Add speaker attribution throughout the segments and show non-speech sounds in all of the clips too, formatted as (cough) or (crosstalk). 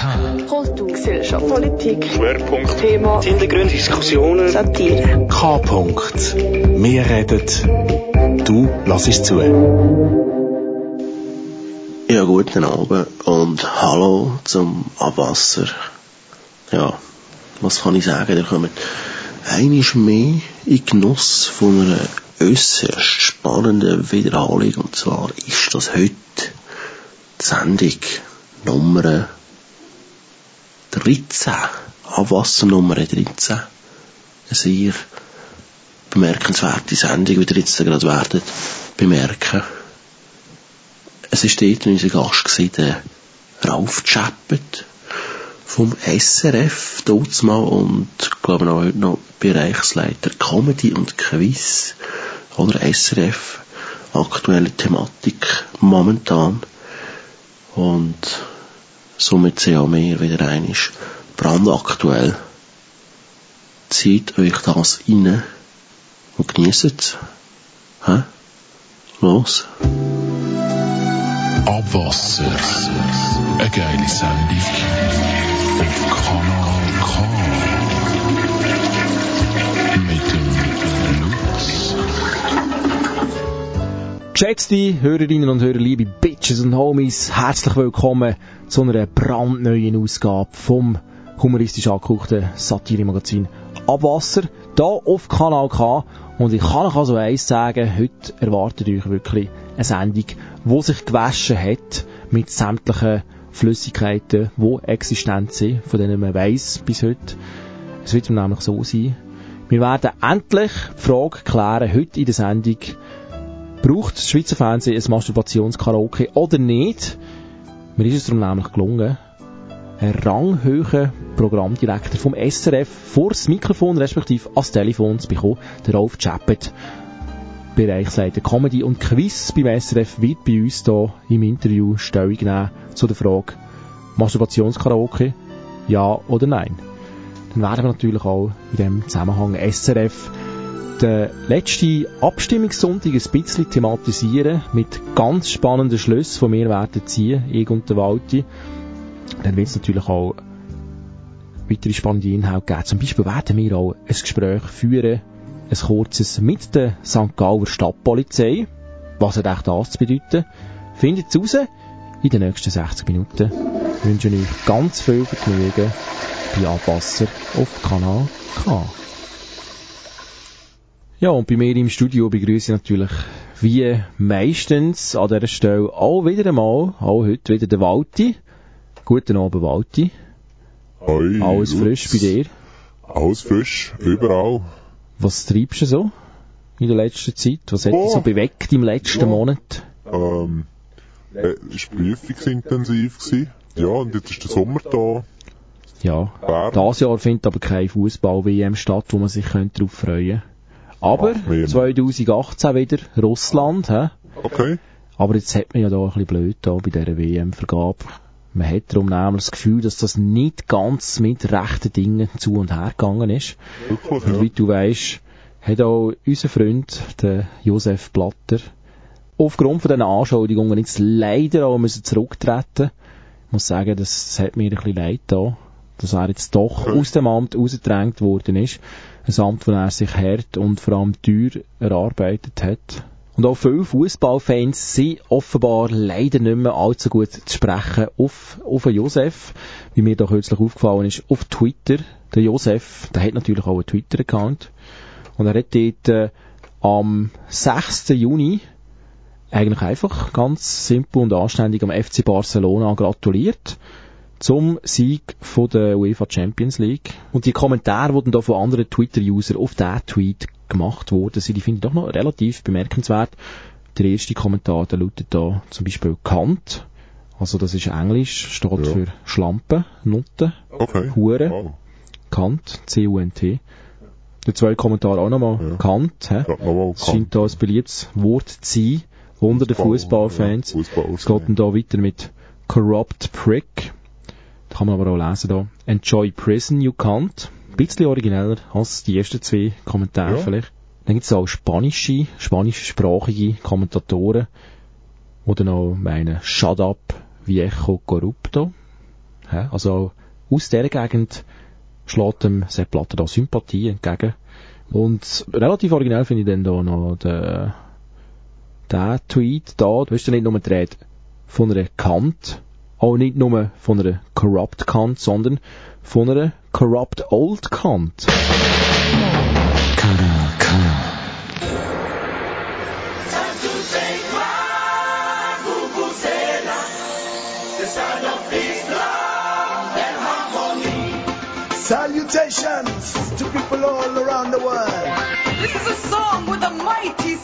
Speaker 1: K.
Speaker 2: Kultur, Gesellschaft, Politik,
Speaker 3: Schwerpunkt,
Speaker 2: Thema,
Speaker 3: Hintergründe, Diskussionen,
Speaker 2: Satire.
Speaker 1: K. -Punkt. Wir reden, du lass zu.
Speaker 4: Ja, guten Abend und hallo zum Abwasser. Ja, was kann ich sagen? Ihr kommt einiges mehr in Genuss von einer äußerst spannenden Wiederholung. Und zwar ist das heute die Sendung Nummer 13. Abwasser Nummer 13. Eine sehr bemerkenswerte Sendung, wie ihr jetzt gerade werdet bemerken. Es war dort unser Gast, gewesen, der Ralf Chappet vom SRF, dort mal und, glaube ich, auch heute noch Bereichsleiter Comedy und Quiz oder SRF, aktuelle Thematik momentan. Und somit auch mehr wieder einisch brandaktuell. Zieht euch das rein und genießt es. Hä? Los.
Speaker 1: Abwasser. Eine geile Sendung. Auf Kanal K.
Speaker 5: Geschätzte Hörerinnen und Hörer, liebe Bitches und Homies, herzlich willkommen zu einer brandneuen Ausgabe vom humoristisch angehauchten Satire-Magazin Abwasser, hier auf Kanal K. Und ich kann euch also eins sagen, heute erwartet euch wirklich eine Sendung, die sich gewaschen hat mit sämtlichen Flüssigkeiten, die existent sind, von denen man weiss bis heute. Es wird nämlich so sein, wir werden endlich die Frage klären, heute in der Sendung, braucht das Schweizer Fernsehen ein Masturbationskaraoke oder nicht? Mir ist es darum nämlich gelungen, einen ranghohen Programmdirektor vom SRF vor das Mikrofon respektive ans Telefon zu bekommen, der Rolf Chappet. Bereichsleiter Comedy und Quiz beim SRF wird bei uns hier im Interview Stellung nehmen zu der Frage Masturbationskaraoke, ja oder nein. Dann werden wir natürlich auch in dem Zusammenhang SRF den letzten Abstimmungssonntag ein bisschen thematisieren mit ganz spannenden Schlüssen, die wir werden ziehen, ich und der Walti. Dann wird es natürlich auch weitere spannende Inhalte geben. Zum Beispiel werden wir auch ein Gespräch führen, ein kurzes mit der St. Gauer Stadtpolizei. Was hat echt das zu bedeuten? Findet es raus in den nächsten 60 Minuten. Ich wünsche euch ganz viel Vergnügen bei Abwasser auf Kanal K. Ja, und bei mir im Studio begrüße ich natürlich wie meistens an dieser Stelle auch wieder einmal, auch heute wieder den Walti. Guten Abend, Walti.
Speaker 6: Hoi,
Speaker 5: Alles
Speaker 6: Lutz.
Speaker 5: frisch bei dir.
Speaker 6: Alles frisch, überall.
Speaker 5: Was treibst du so in der letzten Zeit? Was hat dich
Speaker 6: Oh.
Speaker 5: so bewegt im letzten
Speaker 6: Ja.
Speaker 5: Monat?
Speaker 6: Ähm, äh, ist prüfungsintensiv gewesen. Ja, und jetzt ist der Sommer da.
Speaker 5: Ja,
Speaker 6: Bern.
Speaker 5: dieses Jahr findet aber kein Fußball-WM statt, wo man sich könnte darauf freuen Aber
Speaker 6: Ach, wir-
Speaker 5: 2018 wieder Russland, hä?
Speaker 6: Okay.
Speaker 5: Aber jetzt hat man ja da ein bisschen blöd da bei dieser WM-Vergabe. Man hat darum nämlich das Gefühl, dass das nicht ganz mit rechten Dingen zu und her gegangen ist.
Speaker 6: Wirklich,
Speaker 5: Und
Speaker 6: ja.
Speaker 5: wie du weisst, hat auch unser Freund, der Josef Blatter, aufgrund von diesen Anschuldigungen jetzt leider auch müssen zurücktreten. Ich muss sagen, das, das hat mir ein bisschen leid da, dass er jetzt doch aus dem Amt rausgedrängt worden ist. Ein Amt, wo er sich hart und vor allem teuer erarbeitet hat. Und auch viele Fußballfans sind offenbar leider nicht mehr allzu gut zu sprechen auf, auf Josef, wie mir da kürzlich aufgefallen ist, auf Twitter. Der Josef, der hat natürlich auch einen Twitter-Account. Und er hat dort äh, am 6. Juni eigentlich einfach ganz simpel und anständig am FC Barcelona gratuliert zum Sieg von der UEFA Champions League. Und die Kommentare, die dann da von anderen Twitter-Usern auf diesen Tweet gemacht wurden, sind, die finde ich doch noch relativ bemerkenswert. Der erste Kommentar, der lautet da zum Beispiel Kant. Also das ist Englisch, steht
Speaker 6: Ja.
Speaker 5: für Schlampe, Nutte,
Speaker 6: Okay.
Speaker 5: Hure,
Speaker 6: Wow.
Speaker 5: Kant, C-U-N-T. Der zweite Kommentar auch nochmal
Speaker 6: Ja.
Speaker 5: Kant, hä?
Speaker 6: Ja,
Speaker 5: Es scheint da ein beliebtes Wort zu sein unter den Fußballfans.
Speaker 6: Ja, Fußball
Speaker 5: Es geht dann da weiter mit Corrupt Prick. Kann man aber auch lesen da. Enjoy Prison You Can't. Ein bisschen origineller als die ersten zwei Kommentare
Speaker 6: Ja.
Speaker 5: vielleicht. Dann gibt es auch spanische, spanischsprachige Kommentatoren, die dann auch meinen Shut up, viejo corrupto. Also aus dieser Gegend schlägt dem Sepp Blatter da Sympathie entgegen. Und relativ originell finde ich dann da noch den, den Tweet da, du hast ja nicht nur Rede von einer Kant, Oh, auch nicht nur von einer Corrupt Kant, sondern von einer Corrupt Old Kant.
Speaker 3: Salutations to people all around the world.
Speaker 7: This is a song with a mighty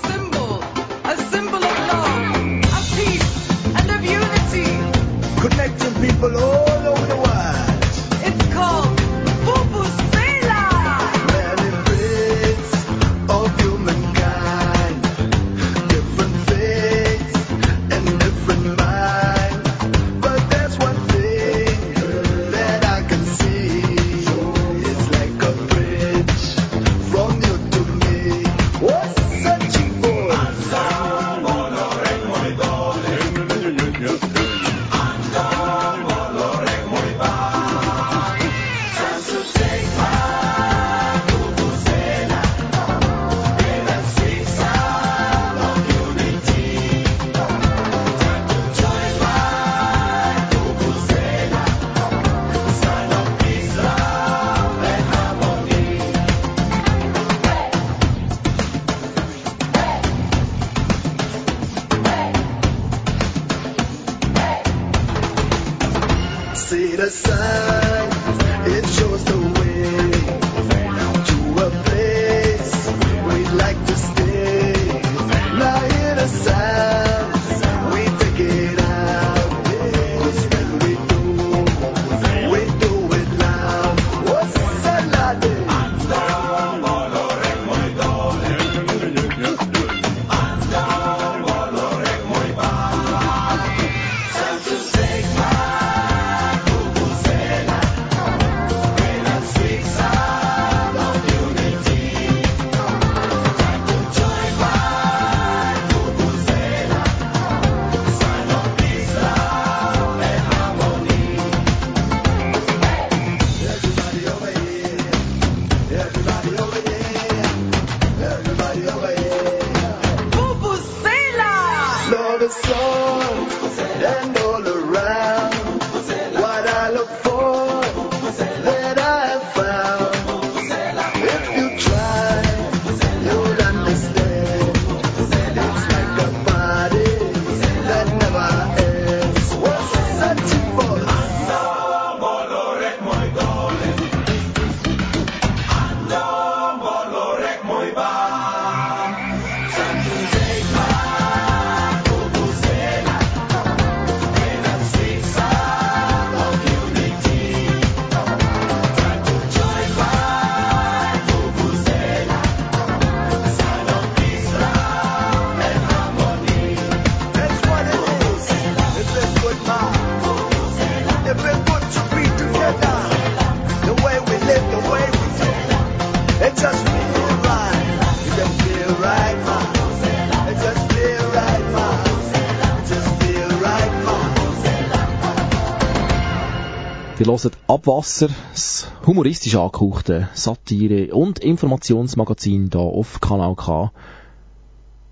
Speaker 5: Abwasser, das humoristisch angehauchte Satire- und Informationsmagazin hier auf Kanal K.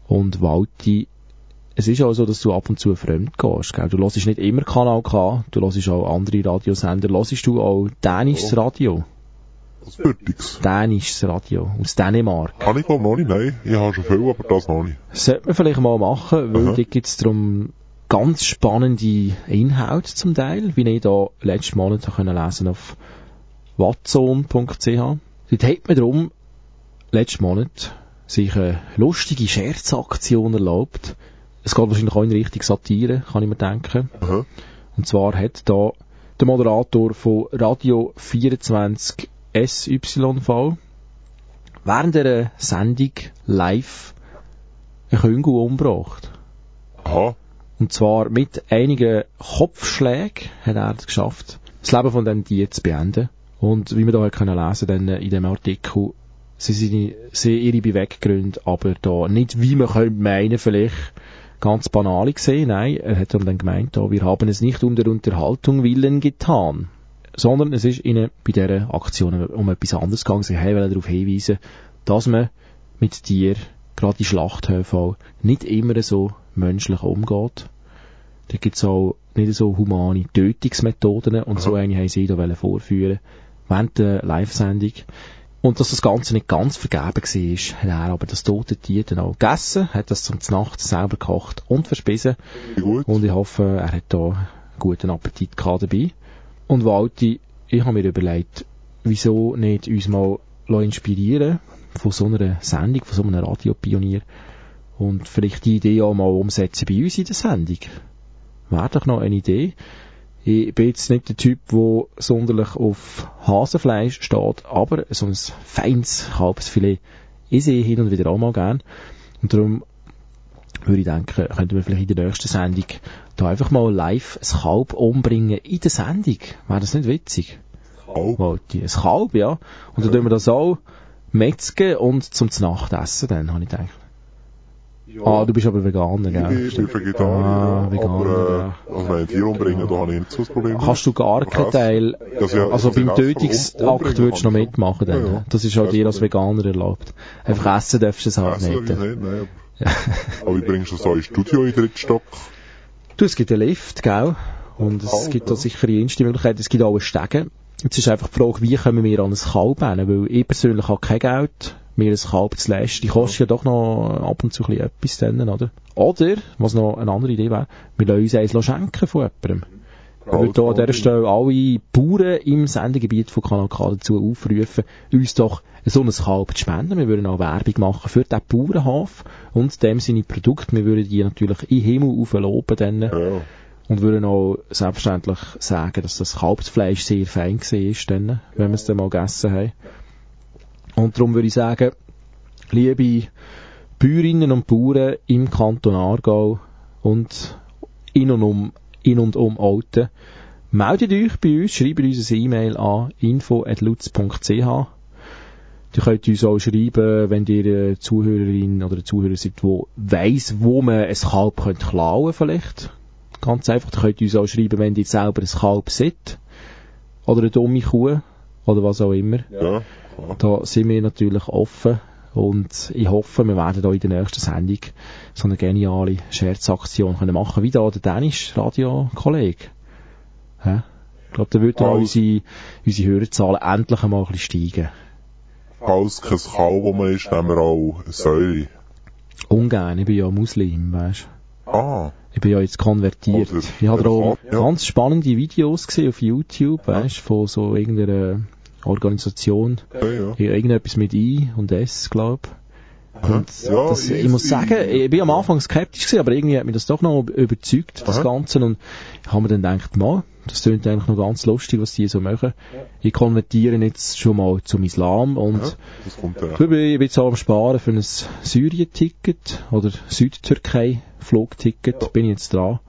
Speaker 5: Und Walti, es ist auch so, dass du ab und zu fremd gehst, gell? Du hörst nicht immer Kanal K, du hörst auch andere Radiosender. Hörst du auch dänisches Radio?
Speaker 6: Das wird nix.
Speaker 5: Dänisches Radio aus Dänemark.
Speaker 6: Kann ich glaube noch nicht, nein. Ich habe schon viel, aber das noch nicht.
Speaker 5: Sollte man vielleicht mal machen, weil
Speaker 6: Aha.
Speaker 5: da gibt es darum ganz spannende Inhalte zum Teil, wie ich da letzten Monat können lesen auf watson.ch. Dort hat man darum letzten Monat sich eine lustige Scherzaktion erlaubt. Es geht wahrscheinlich auch in Richtung Satire, kann ich mir denken.
Speaker 6: Aha.
Speaker 5: Und zwar hat da der Moderator von Radio 24 SYV während der Sendung live einen Küngel umgebracht.
Speaker 6: Aha.
Speaker 5: Und zwar mit einigen Kopfschlägen hat er es geschafft, das Leben von dem Tier zu beenden. Und wie wir da können lesen dann in dem Artikel, sie sind sie ihre Beweggründe, aber da nicht wie man könnte meinen vielleicht ganz banale gesehen. Nein, er hat dann gemeint, oh, wir haben es nicht um der Unterhaltung willen getan. Sondern es ist ihnen bei dieser Aktion um etwas anderes gegangen. Sie haben darauf hinweisen, dass man mit Tieren, gerade in Schlachthöfen, nicht immer so menschlich umgeht. Da gibt es auch nicht so humane Tötungsmethoden und so eine haben sie da vorführen während der Live-Sendung. Und dass das Ganze nicht ganz vergeben war, hat er aber das tote Tier dann auch gegessen, hat das zum Nacht selber gekocht und verspissen.
Speaker 6: Gut.
Speaker 5: Und ich hoffe, er hat da einen guten Appetit gehabt dabei. Und Walti, ich habe mir überlegt, wieso nicht uns mal inspirieren von so einer Sendung, von so einem Radiopionier und vielleicht die Idee auch mal umsetzen bei uns in der Sendung. Wäre doch noch eine Idee. Ich bin jetzt nicht der Typ, der sonderlich auf Hasenfleisch steht, aber so ein feines Kalbsfilet esse ich hin und wieder auch mal gern. Und darum würde ich denken, könnten wir vielleicht in der nächsten Sendung da einfach mal live ein Kalb umbringen in der Sendung. Wäre das nicht witzig?
Speaker 6: Kalb?
Speaker 5: Walti, ein Kalb, ja. Und dann tun wir das auch metzgen und zum Nachtessen dann, habe ich gedacht. Ah, du bist aber Veganer, gell?
Speaker 6: Ich bin Vegetarier,
Speaker 5: Ah,
Speaker 6: ja,
Speaker 5: Veganer,
Speaker 6: aber äh, also ich Tier umbringen, da habe ich nicht so das Problem.
Speaker 5: Kannst du gar keinen? Teil,
Speaker 6: ja-
Speaker 5: also
Speaker 6: ja
Speaker 5: beim Tötungsakt würdest du noch mitmachen dann.
Speaker 6: Ja, ja.
Speaker 5: ne? Das ist
Speaker 6: Kein
Speaker 5: dir als. Veganer erlaubt. Einfach essen darfst du es halt nicht.
Speaker 6: ich nicht, nein. Aber wie bringst du das auch ins Studio in den dritten Stock?
Speaker 5: Du, es gibt einen Lift, gell? Und es
Speaker 6: Kalb,
Speaker 5: gibt da
Speaker 6: ja.
Speaker 5: sicher jenste Möglichkeiten. Es gibt auch einen Stegen. Jetzt ist einfach die Frage, wie kommen wir an ein Kalb hin? Weil ich persönlich habe kein Geld, mir ein Kalb zu leisten. Die kostet ja doch noch ab und zu ein bisschen etwas dann, oder? Oder, was noch eine andere Idee wäre, wir lassen uns eins schenken von jemandem. Ich würde hier an dieser Stelle alle Bauern im Sendegebiet von Kanal K dazu aufrufen, uns doch so ein Kalb zu spenden. Wir würden auch Werbung machen für den Bauernhof und dem seine Produkte. Wir würden die natürlich in den Himmel aufloben dann.
Speaker 6: Ja.
Speaker 5: Und würden auch selbstverständlich sagen, dass das Kalbsfleisch sehr fein war, dann, wenn wir es dann mal gegessen haben. Und darum würde ich sagen, liebe Bäuerinnen und Bauern im Kanton Aargau und in und um, in und um Alten, meldet euch bei uns, schreibt uns eine E-Mail an info.lutz.ch Ihr könnt uns auch schreiben, wenn ihr eine Zuhörerin oder ein Zuhörer seid, der weiss, wo man ein Kalb klauen vielleicht. Ganz einfach, ihr könnt uns auch schreiben, wenn ihr selber ein Kalb seid. Oder eine dumme Kuh. Oder was auch immer.
Speaker 6: ja.
Speaker 5: Da sind wir natürlich offen. Und ich hoffe, wir werden da in der nächsten Sendung so eine geniale Scherzaktion können machen, wie da der dänische Radiokollege. Hä? Ich glaube, da wird dann auch unsere, unsere Hörerzahlen endlich einmal ein bisschen steigen.
Speaker 6: Falls kein Kalb, wo man ist, nehmen wir auch Säure.
Speaker 5: Ungern, ich bin ja Muslim, weißt
Speaker 6: Ah,
Speaker 5: Ich bin ja jetzt konvertiert.
Speaker 6: Oder-
Speaker 5: ich habe da auch
Speaker 6: Ja.
Speaker 5: ganz spannende Videos gesehen auf YouTube, weißt von so irgendeiner Organisation.
Speaker 6: ja, ja.
Speaker 5: Ja, Irgendetwas mit I und S, glaub. Und
Speaker 6: Ja,
Speaker 5: das, ich muss sagen, ich bin am Anfang skeptisch gewesen, aber irgendwie hat mich das doch noch überzeugt, das
Speaker 6: Aha.
Speaker 5: Ganze. Und ich habe mir dann gedacht, mal, das klingt eigentlich noch ganz lustig, was die so machen. Ich konvertiere jetzt schon mal zum Islam und
Speaker 6: Ja, ja.
Speaker 5: ich bin jetzt auch am Sparen für ein Syrien-Ticket oder Südtürkei-Flugticket, bin ich jetzt dran.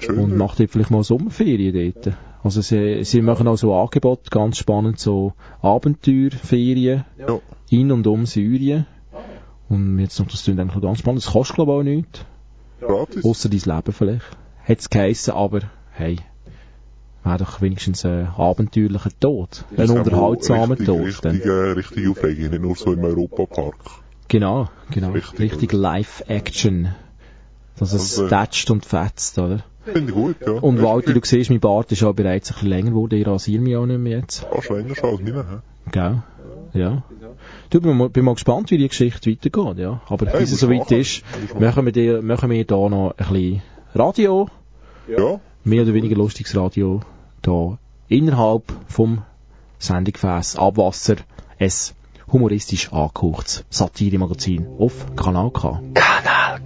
Speaker 6: Schön.
Speaker 5: Und dort vielleicht mal Sommerferien dort. Also sie, sie machen auch so Angebote, ganz spannend, so Abenteuerferien
Speaker 6: Ja.
Speaker 5: in und um Syrien. Und jetzt noch, das klingt eigentlich ganz spannend. Das kostet glaube ich auch nichts.
Speaker 6: Gratis.
Speaker 5: Ausser dein Leben vielleicht. Hätte es geheissen, aber hey, wäre doch wenigstens ein abenteuerlicher Tod. Ein unterhaltsamer
Speaker 6: richtig,
Speaker 5: Tod.
Speaker 6: Richtig, äh, richtig Aufregung, nicht nur so im Europapark.
Speaker 5: Genau, genau.
Speaker 6: Richtig,
Speaker 5: Richtig, Live-Action. Dass es
Speaker 6: Also-
Speaker 5: tätscht und fetzt, oder?
Speaker 6: Finde ich gut, ja.
Speaker 5: Und Walti, du siehst, mein Bart ist ja bereits ein länger geworden. Ich rasiere mich auch nicht mehr jetzt.
Speaker 6: Ja, schon länger schon nicht mehr.
Speaker 5: Gell? Ja. Du, bin, bin mal gespannt, wie die Geschichte weitergeht, ja. Aber bis es soweit ist,
Speaker 6: machen
Speaker 5: wir, dir, machen wir hier noch ein bisschen Radio.
Speaker 6: Ja.
Speaker 5: Mehr oder weniger lustiges Radio. Hier innerhalb vom Sendegefäß Abwasser. Es humoristisch angekochtes Satire-Magazin auf Kanal K.
Speaker 8: Kanal K.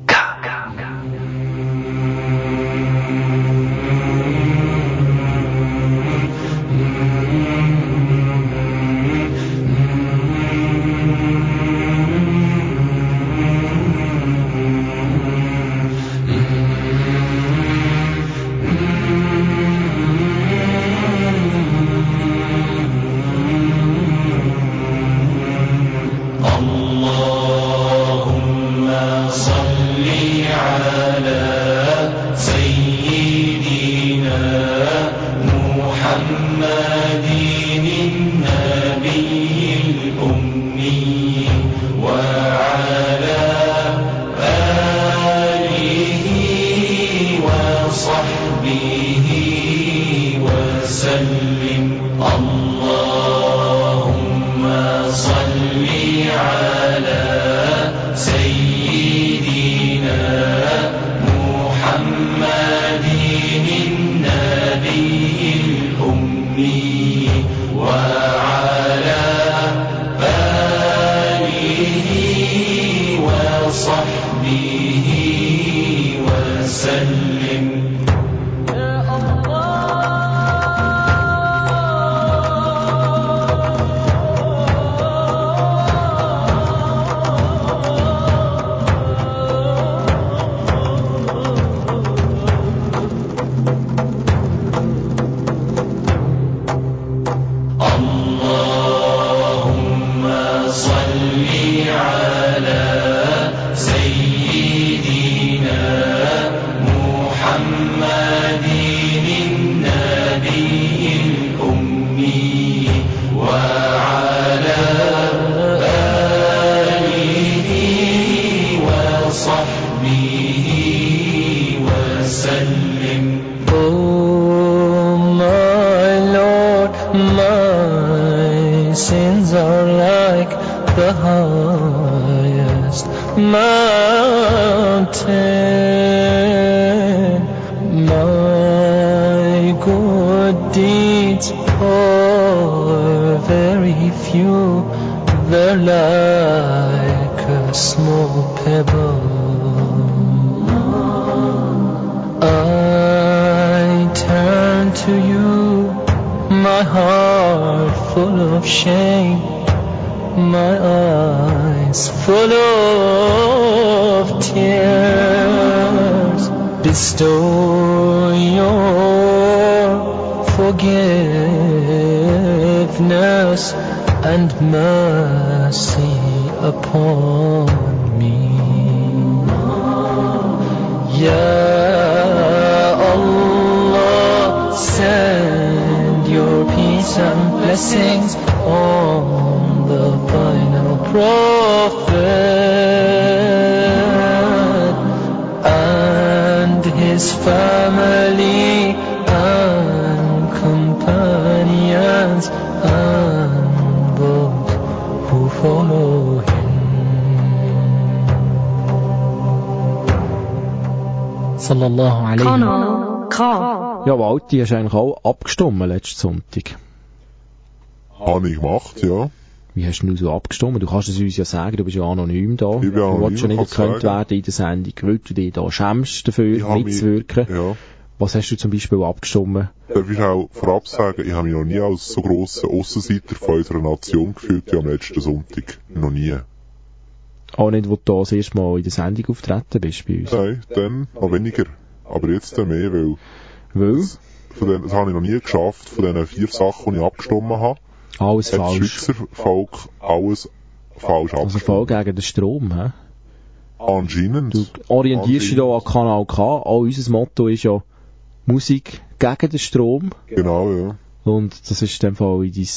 Speaker 8: to you, my heart full of shame, my eyes full of tears. Bestow your forgiveness and mercy upon me. Ya blessings on the final prophet and his family and companions and those who follow him. Sallallahu alayhi wa
Speaker 2: K.
Speaker 5: Ja, Walti, hast eigentlich auch abgestimmt letzten Sonntag?
Speaker 6: Habe ich gemacht, ja.
Speaker 5: Wie hast du so abgestimmt? Du kannst es uns ja sagen, du bist ja anonym da.
Speaker 6: Ich bin
Speaker 5: du
Speaker 6: anonym,
Speaker 5: willst ja nicht erkannt werden in der Sendung, weil du dich da schämst dafür,
Speaker 6: Ich habe mich-
Speaker 5: mitzuwirken.
Speaker 6: Ja.
Speaker 5: Was hast du zum Beispiel abgestimmt?
Speaker 6: Darf ich auch vorab sagen, ich habe mich noch nie als so grosser Aussenseiter von unserer Nation gefühlt wie am letzten Sonntag. Noch nie.
Speaker 5: Auch nicht, wo du da das erste Mal in der Sendung auftreten bist bei uns.
Speaker 6: Nein, dann noch weniger. Aber jetzt dann mehr, weil
Speaker 5: Weil
Speaker 6: von den, das habe ich noch nie geschafft, von den vier Sachen, die ich abgestimmt habe,
Speaker 5: alles
Speaker 6: hat das
Speaker 5: falsch.
Speaker 6: Schweizer Volk alles falsch
Speaker 5: Also voll
Speaker 6: abgestimmt.
Speaker 5: gegen den Strom, hä?
Speaker 6: Anscheinend.
Speaker 5: Du orientierst dich da an Kanal K. Auch unser Motto ist ja Musik gegen den Strom.
Speaker 6: Genau, ja.
Speaker 5: Und das ist in dem Fall in dein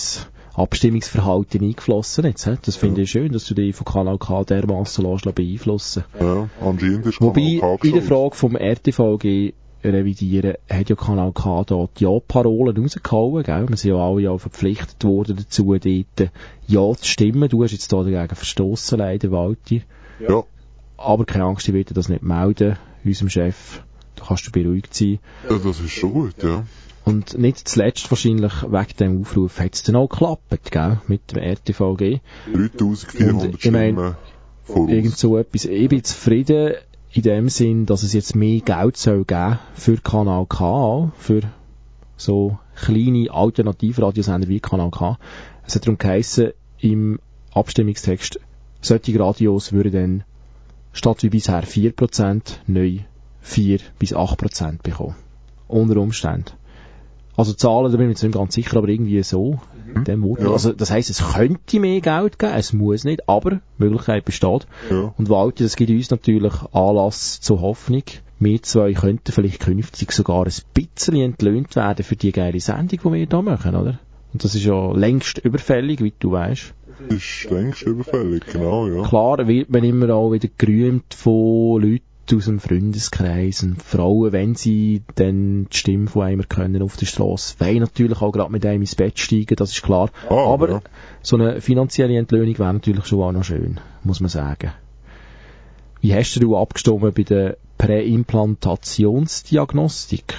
Speaker 5: Abstimmungsverhalten eingeflossen jetzt. hä? Das finde ich schön, dass du dich von Kanal K dermassen lässt beeinflussen
Speaker 6: ja. Anscheinend ist
Speaker 5: Wobei,
Speaker 6: Kanal K
Speaker 5: in der. Frage vom RTVG revidieren, hat ja Kanal K da die Ja-Parolen rausgehauen, gell? Wir sind ja alle ja verpflichtet worden dazu, dort Ja zu stimmen. Du hast jetzt da dagegen verstoßen, leider, Walti.
Speaker 6: Ja.
Speaker 5: Aber keine Angst, ich werde das nicht melden, unserem Chef. Da kannst du beruhigt sein.
Speaker 6: ja, das ist schon gut, ja.
Speaker 5: Und nicht zuletzt wahrscheinlich wegen dem Aufruf hat es dann auch geklappt, gell? Mit dem RTVG.
Speaker 6: 3400
Speaker 5: Und ich mein,
Speaker 6: Stimmen voraus.
Speaker 5: Irgend so etwas. Ich bin zufrieden in dem Sinn, dass es jetzt mehr Geld soll geben für Kanal K, für so kleine Alternativradiosender wie Kanal K. Es hat darum geheissen, im Abstimmungstext, solche Radios würden dann statt wie bisher 4% neu 4 bis 8% bekommen. Unter Umständen. Also Zahlen, da bin ich mir jetzt nicht ganz sicher, aber irgendwie so. in dem.
Speaker 6: Ja.
Speaker 5: Also das heisst, es könnte mehr Geld geben, es muss nicht, aber die Möglichkeit besteht.
Speaker 6: Ja.
Speaker 5: Und Walter, das gibt uns natürlich Anlass zur Hoffnung. wir zwei könnten vielleicht künftig sogar ein bisschen entlöhnt werden für die geile Sendung, die wir hier machen, oder? Und das ist ja längst überfällig, wie du weißt.
Speaker 6: Ist längst überfällig, genau, ja.
Speaker 5: Klar wird man immer auch wieder gerühmt von Leuten aus dem Freundeskreis und Frauen, wenn sie dann die Stimme von einem können auf der Straße, wollen natürlich auch gerade mit einem ins Bett steigen, das ist klar.
Speaker 6: Ah,
Speaker 5: Aber
Speaker 6: ja.
Speaker 5: so eine finanzielle Entlöhnung wäre natürlich schon auch noch schön, muss man sagen. Wie hast du abgestimmt bei der Präimplantationsdiagnostik?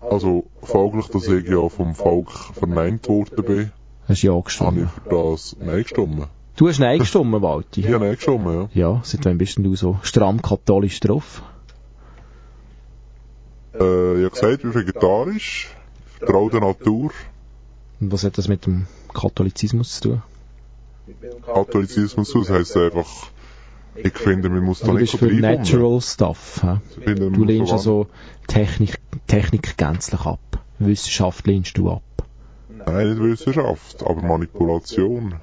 Speaker 6: Also, folglich, dass ich ja vom Volk verneint worden bin,
Speaker 5: Hast du ja
Speaker 6: habe
Speaker 5: gestimmt.
Speaker 6: ich für das Nein gestimmt.
Speaker 5: Du hast Nein gestimmt, Walti.
Speaker 6: Ich habe Nein gestimmt, ja.
Speaker 5: Ja, seit wann bist denn du so stramm katholisch drauf?
Speaker 6: Äh, ich habe gesagt, ich bin vegetarisch, vertraue der Natur,
Speaker 5: Und was hat das mit dem Katholizismus zu tun?
Speaker 6: Katholizismus, das heisst einfach, ich finde, man muss da
Speaker 5: Also du
Speaker 6: nicht
Speaker 5: bist für
Speaker 6: reinkommen.
Speaker 5: Natural Stuff. hä?
Speaker 6: Ich finde,
Speaker 5: Du lehnst also Technik, Technik gänzlich ab. Wissenschaft lehnst du ab.
Speaker 6: Nein, nicht Wissenschaft, aber Manipulation.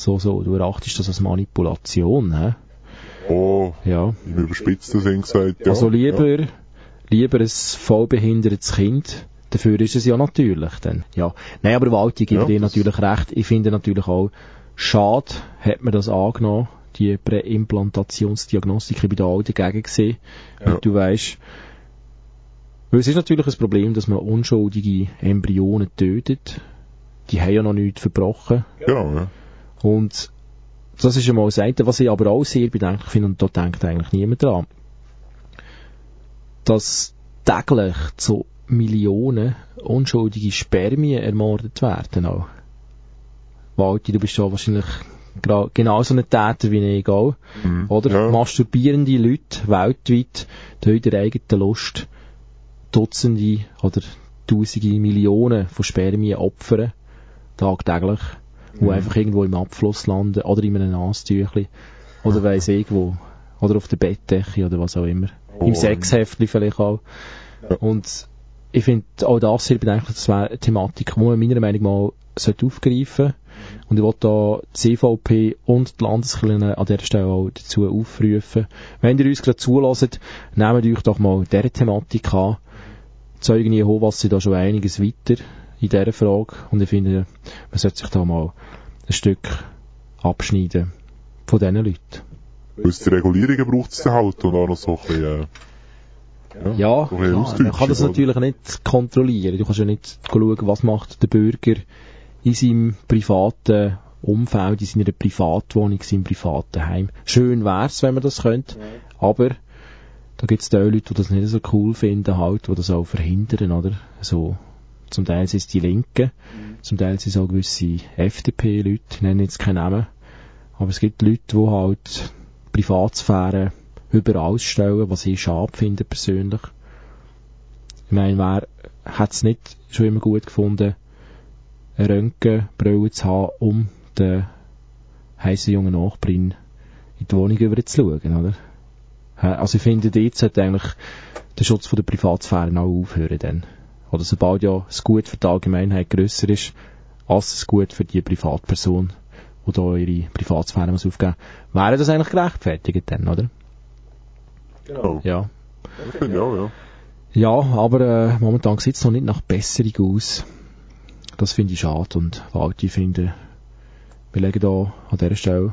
Speaker 5: So, so, du erachtest das als Manipulation, hä?
Speaker 6: Oh,
Speaker 5: Ja.
Speaker 6: im überspitzten Sinn gesagt, ja.
Speaker 5: also lieber,
Speaker 6: Ja.
Speaker 5: lieber ein vollbehindertes Kind, dafür ist es ja natürlich dann. Ja. Nein, aber Walti, gebe
Speaker 6: Ja,
Speaker 5: dir natürlich recht. Ich finde natürlich auch, schade hat man das angenommen, die Präimplantationsdiagnostik, ich bin da auch dagegen gesehen,
Speaker 6: Ja.
Speaker 5: du weißt. Weil es ist natürlich ein Problem, dass man unschuldige Embryonen tötet. Die haben ja noch nichts verbrochen.
Speaker 6: Genau, ja.
Speaker 5: Und das ist ja mal das eine, was ich aber auch sehr bedenklich finde, und da denkt eigentlich niemand dran, dass täglich so Millionen unschuldige Spermien ermordet werden auch. Walti, du bist ja wahrscheinlich gra- genauso ein Täter wie ich auch.
Speaker 6: Mhm.
Speaker 5: Oder?
Speaker 6: Ja.
Speaker 5: Masturbierende Leute weltweit, die in der eigenen Lust Dutzende oder Tausende Millionen von Spermien opfern, tagtäglich, wo
Speaker 6: Mhm.
Speaker 5: einfach irgendwo im Abfluss landen oder in einem Nasentüchli oder weiss ich wo oder auf der Bettdecke oder was auch immer.
Speaker 6: Oh,
Speaker 5: Im Sexheftli vielleicht auch.
Speaker 6: Ja.
Speaker 5: Und ich finde auch das sehr bedenklich, das wäre eine Thematik, die man meiner Meinung nach sollte aufgreifen und ich will da die CVP und die Landeskirchen an dieser Stelle auch dazu aufrufen. Wenn ihr uns gerade zulässt, nehmt euch doch mal diese Thematik an. Zeugen Jehovas sind da schon einiges weiter in dieser Frage und ich finde, man sollte sich da mal ein Stück abschneiden von diesen Leuten.
Speaker 6: Gewisse Regulierungen braucht es dann halt und auch noch so ein bisschen, äh,
Speaker 5: Ja,
Speaker 6: bisschen
Speaker 5: man kann das natürlich nicht kontrollieren. Du kannst ja nicht schauen, was macht der Bürger in seinem privaten Umfeld, in seiner Privatwohnung, in seinem privaten Heim. Schön wär's, wenn man das könnte, aber da gibt's da Leute, die das nicht so cool finden, halt, die das auch verhindern, oder? So, zum Teil sind es die Linken, zum Teil sind es auch gewisse FDP-Leute, ich nenne jetzt keinen Namen, aber es gibt Leute, die halt Privatsphäre überall stellen, was ich schade finde persönlich. Ich meine, wer hat es nicht schon immer gut gefunden, eine Röntgenbrille zu haben, um den heissen jungen Nachbarin in die Wohnung über zu schauen, oder? Also ich finde, dort sollte eigentlich der Schutz von der Privatsphäre auch aufhören dann. Oder sobald ja das Gut für die Allgemeinheit grösser ist, als das Gut für die Privatperson, die da ihre Privatsphäre muss aufgeben muss, wäre das eigentlich gerechtfertigt dann, oder?
Speaker 6: Genau.
Speaker 5: Ja.
Speaker 6: Ich finde ja, ja.
Speaker 5: Ja, aber äh, momentan sieht es noch nicht nach Besserung aus. Das finde ich schade und Walti finde, wir legen da an dieser Stelle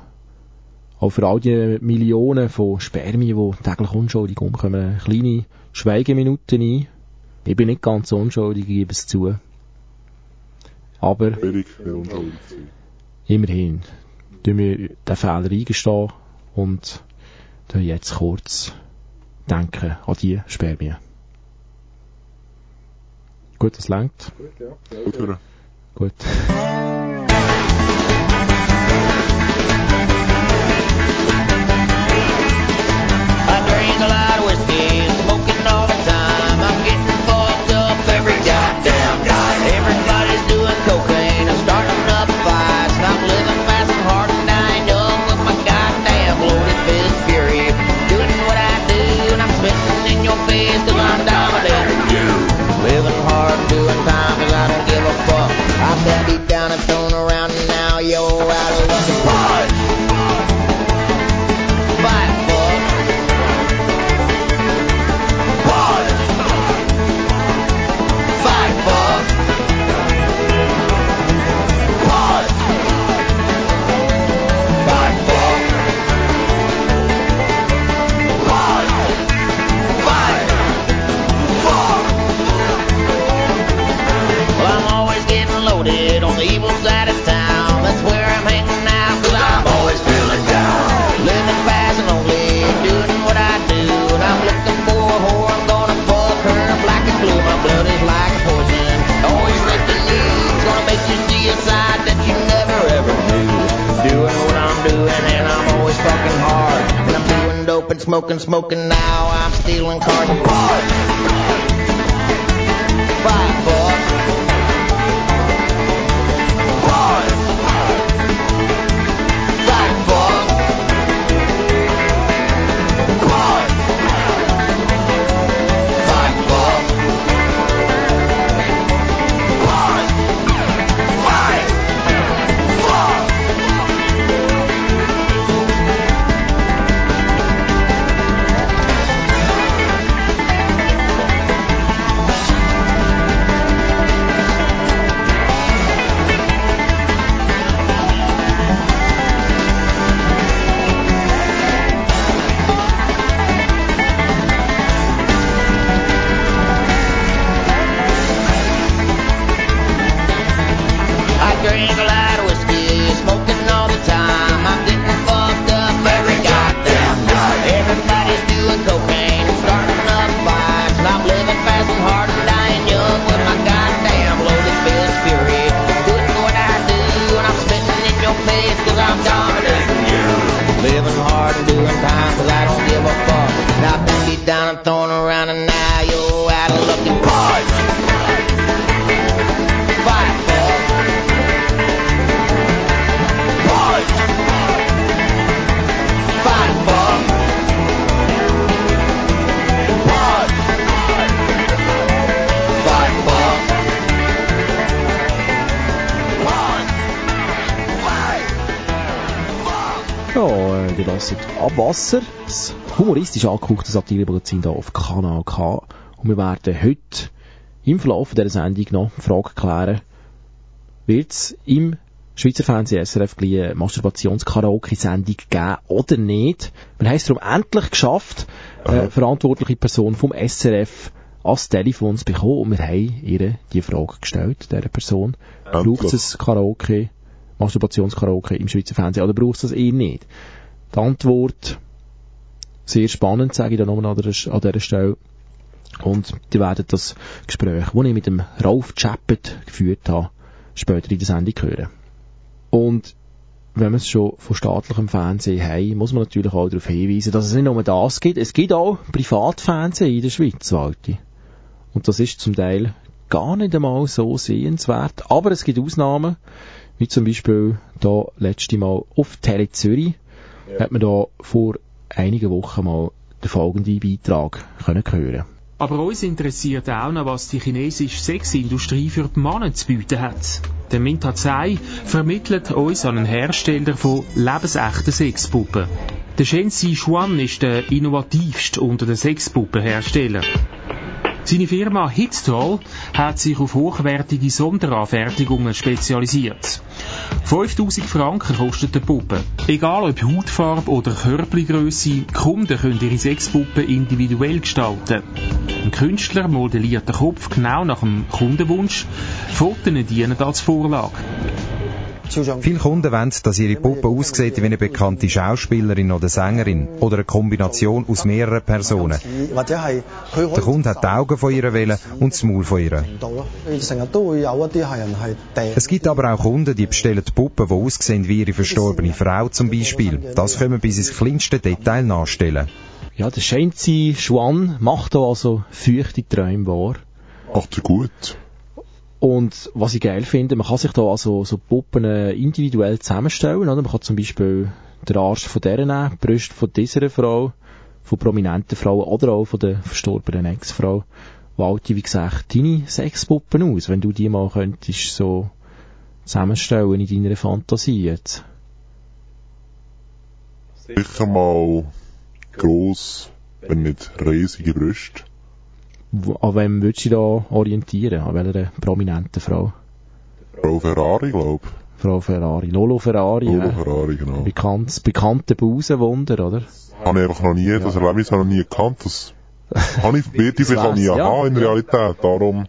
Speaker 5: auch für all die Millionen von Spermien, die täglich unschuldig umkommen, kleine Schweigeminuten ein. Ich bin nicht ganz unschuldig, ich gebe es zu. Aber
Speaker 6: Schwierig, unschuldig
Speaker 5: immerhin tun wir den Fehler eingestehen und jetzt kurz denken an die Spermien. Gut, das langt.
Speaker 6: Gut, hören.
Speaker 5: Gut.
Speaker 9: I drink a lot of smoking,
Speaker 5: Wasser, das humoristisch angehauchte Satiremagazin hier auf Kanal K. Und wir werden heute im Verlauf dieser Sendung noch die Frage klären, wird es im Schweizer Fernsehen SRF eine Masturbations-Karaoke-Sendung geben oder nicht? Wir haben es darum endlich geschafft, äh, eine verantwortliche Person vom SRF ans Telefon zu bekommen und wir haben ihr die Frage gestellt, dieser Person. Braucht es Karaoke, Masturbationskaraoke im Schweizer Fernsehen oder braucht es das eh nicht? Die Antwort sehr spannend, sage ich dann nochmal an dieser, Stelle. Und die werden das Gespräch, das ich mit dem Ralf Chappet geführt habe, später in der Sendung hören. Und wenn wir es schon von staatlichem Fernsehen haben, muss man natürlich auch darauf hinweisen, dass es nicht nur das gibt. Es gibt auch Privatfernsehen in der Schweiz, Walti. Und das ist zum Teil gar nicht einmal so sehenswert. Aber es gibt Ausnahmen, wie zum Beispiel da letzte Mal auf Tele Zürich, hat man da vor einigen Wochen mal den folgenden Beitrag können hören
Speaker 10: Aber uns interessiert auch noch, was die chinesische Sexindustrie für die Männer zu bieten hat. Der Minta Tsai vermittelt uns an einen Hersteller von lebensechten Sexpuppen. Der Shenzi Xuan ist der innovativste unter den Sexpuppenherstellern. Seine Firma Hitdoll hat sich auf hochwertige Sonderanfertigungen spezialisiert. 5000 Franken kostet die Puppe. Egal ob Hautfarbe oder Körpergröße, Kunden können ihre Sexpuppe individuell gestalten. Ein Künstler modelliert den Kopf genau nach dem Kundenwunsch. Fotos dienen als Vorlage.
Speaker 11: Viele Kunden wollen, dass ihre Puppe aussieht wie eine bekannte Schauspielerin oder Sängerin oder eine Kombination aus mehreren Personen. Der Kunde hat die Augen von ihr wählen und das Maul von ihr. Es gibt aber auch Kunden, die bestellen Puppen, die aussehen wie ihre verstorbene Frau zum Beispiel. Das können wir bis ins kleinste Detail nachstellen.
Speaker 5: Ja, der Shenzi Xuan macht da also feuchte Träume wahr.
Speaker 6: Macht er gut.
Speaker 5: Und was ich geil finde, man kann sich da also so Puppen äh, individuell zusammenstellen. Oder? Man kann zum Beispiel den Arsch von der nehmen, die Brüste von dieser Frau, von prominenten Frauen oder auch von der verstorbenen Ex-Frau. Walti, wie gesagt, deine Sexpuppen aus, wenn du die mal könntest so zusammenstellen in deiner Fantasie jetzt.
Speaker 6: Sicher mal gross, wenn nicht riesige Brüste.
Speaker 5: An wem würdest du dich da orientieren? An welcher prominenten Frau?
Speaker 6: Frau Ferrari, glaub
Speaker 5: Frau Ferrari. Lolo Ferrari.
Speaker 6: Lolo
Speaker 5: ja.
Speaker 6: Ferrari, genau.
Speaker 5: Bekannt, bekannte Busenwunder, oder?
Speaker 6: Habe ich einfach noch nie, das Erlebnis habe ich noch nie gekannt. Das (laughs) habe ich, werde ich vielleicht auch nie
Speaker 5: ja.
Speaker 6: haben in Realität. Darum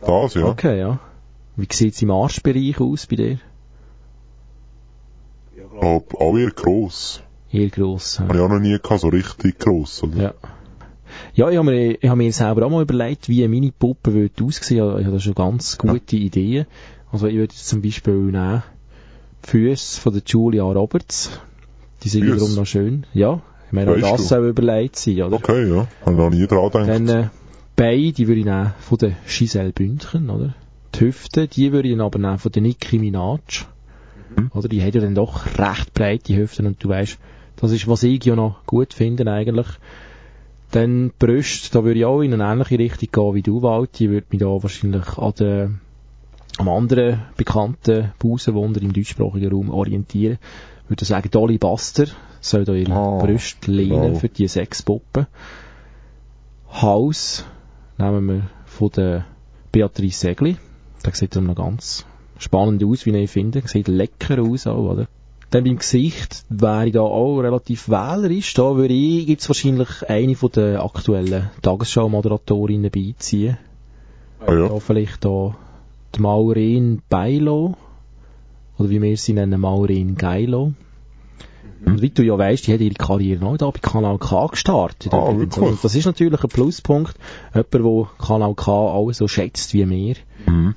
Speaker 6: das, ja.
Speaker 5: Okay, ja. Wie sieht's im Arschbereich aus bei dir?
Speaker 6: Ich glaube, auch eher gross.
Speaker 5: Eher gross.
Speaker 6: Habe ich auch noch nie gehabt, so richtig gross. Oder?
Speaker 5: Ja. Ja, ich habe mir, ich hab mir selber auch mal überlegt, wie meine Puppe würde aussehen. Ich habe da schon ganz gute Ideen. Also ich würde zum Beispiel nehmen, die Füße von der Julia Roberts. Die sind wiederum noch schön. Ja, Ich meine, auch das soll überlegt sein, oder?
Speaker 6: Okay, ja. Hab ich noch nie dran gedacht.
Speaker 5: Dann äh, Beine, die würde ich nehmen von der Giselle Bündchen, oder? Die Hüfte, die würde ich dann aber nehmen von der Nicki Minaj.
Speaker 6: Mhm.
Speaker 5: Oder? Die hat ja dann doch recht breite Hüften und du weißt, das ist, was ich ja noch gut finde eigentlich. Dann die Brüste, da würde ich auch in eine ähnliche Richtung gehen wie du, Wald. Die würde mich da wahrscheinlich an der, am anderen bekannten Busenwunder im deutschsprachigen Raum orientieren. Ich würde sagen, Dolly Buster soll da ihre
Speaker 6: Ah,
Speaker 5: Brüste lehnen
Speaker 6: genau.
Speaker 5: für die sechs Puppen. Haus nehmen wir von der Beatrice Segli. Da sieht er noch ganz spannend aus, wie ich finde. Sieht lecker aus auch, oder? Dann beim Gesicht wäre ich da auch relativ wählerisch. Da würde ich, gibt's wahrscheinlich eine von den aktuellen Tagesschau-Moderatorinnen beiziehen.
Speaker 6: Ah, ja.
Speaker 5: Da vielleicht da die Maureen Beilo. Oder wie wir sie nennen, Maureen Geilo.
Speaker 6: Mhm.
Speaker 5: Und wie du ja weißt, die hat ihre Karriere noch da bei Kanal K gestartet.
Speaker 6: Ah,
Speaker 5: das ist natürlich ein Pluspunkt. Jemand, der Kanal K auch so schätzt wie wir.
Speaker 6: Mhm.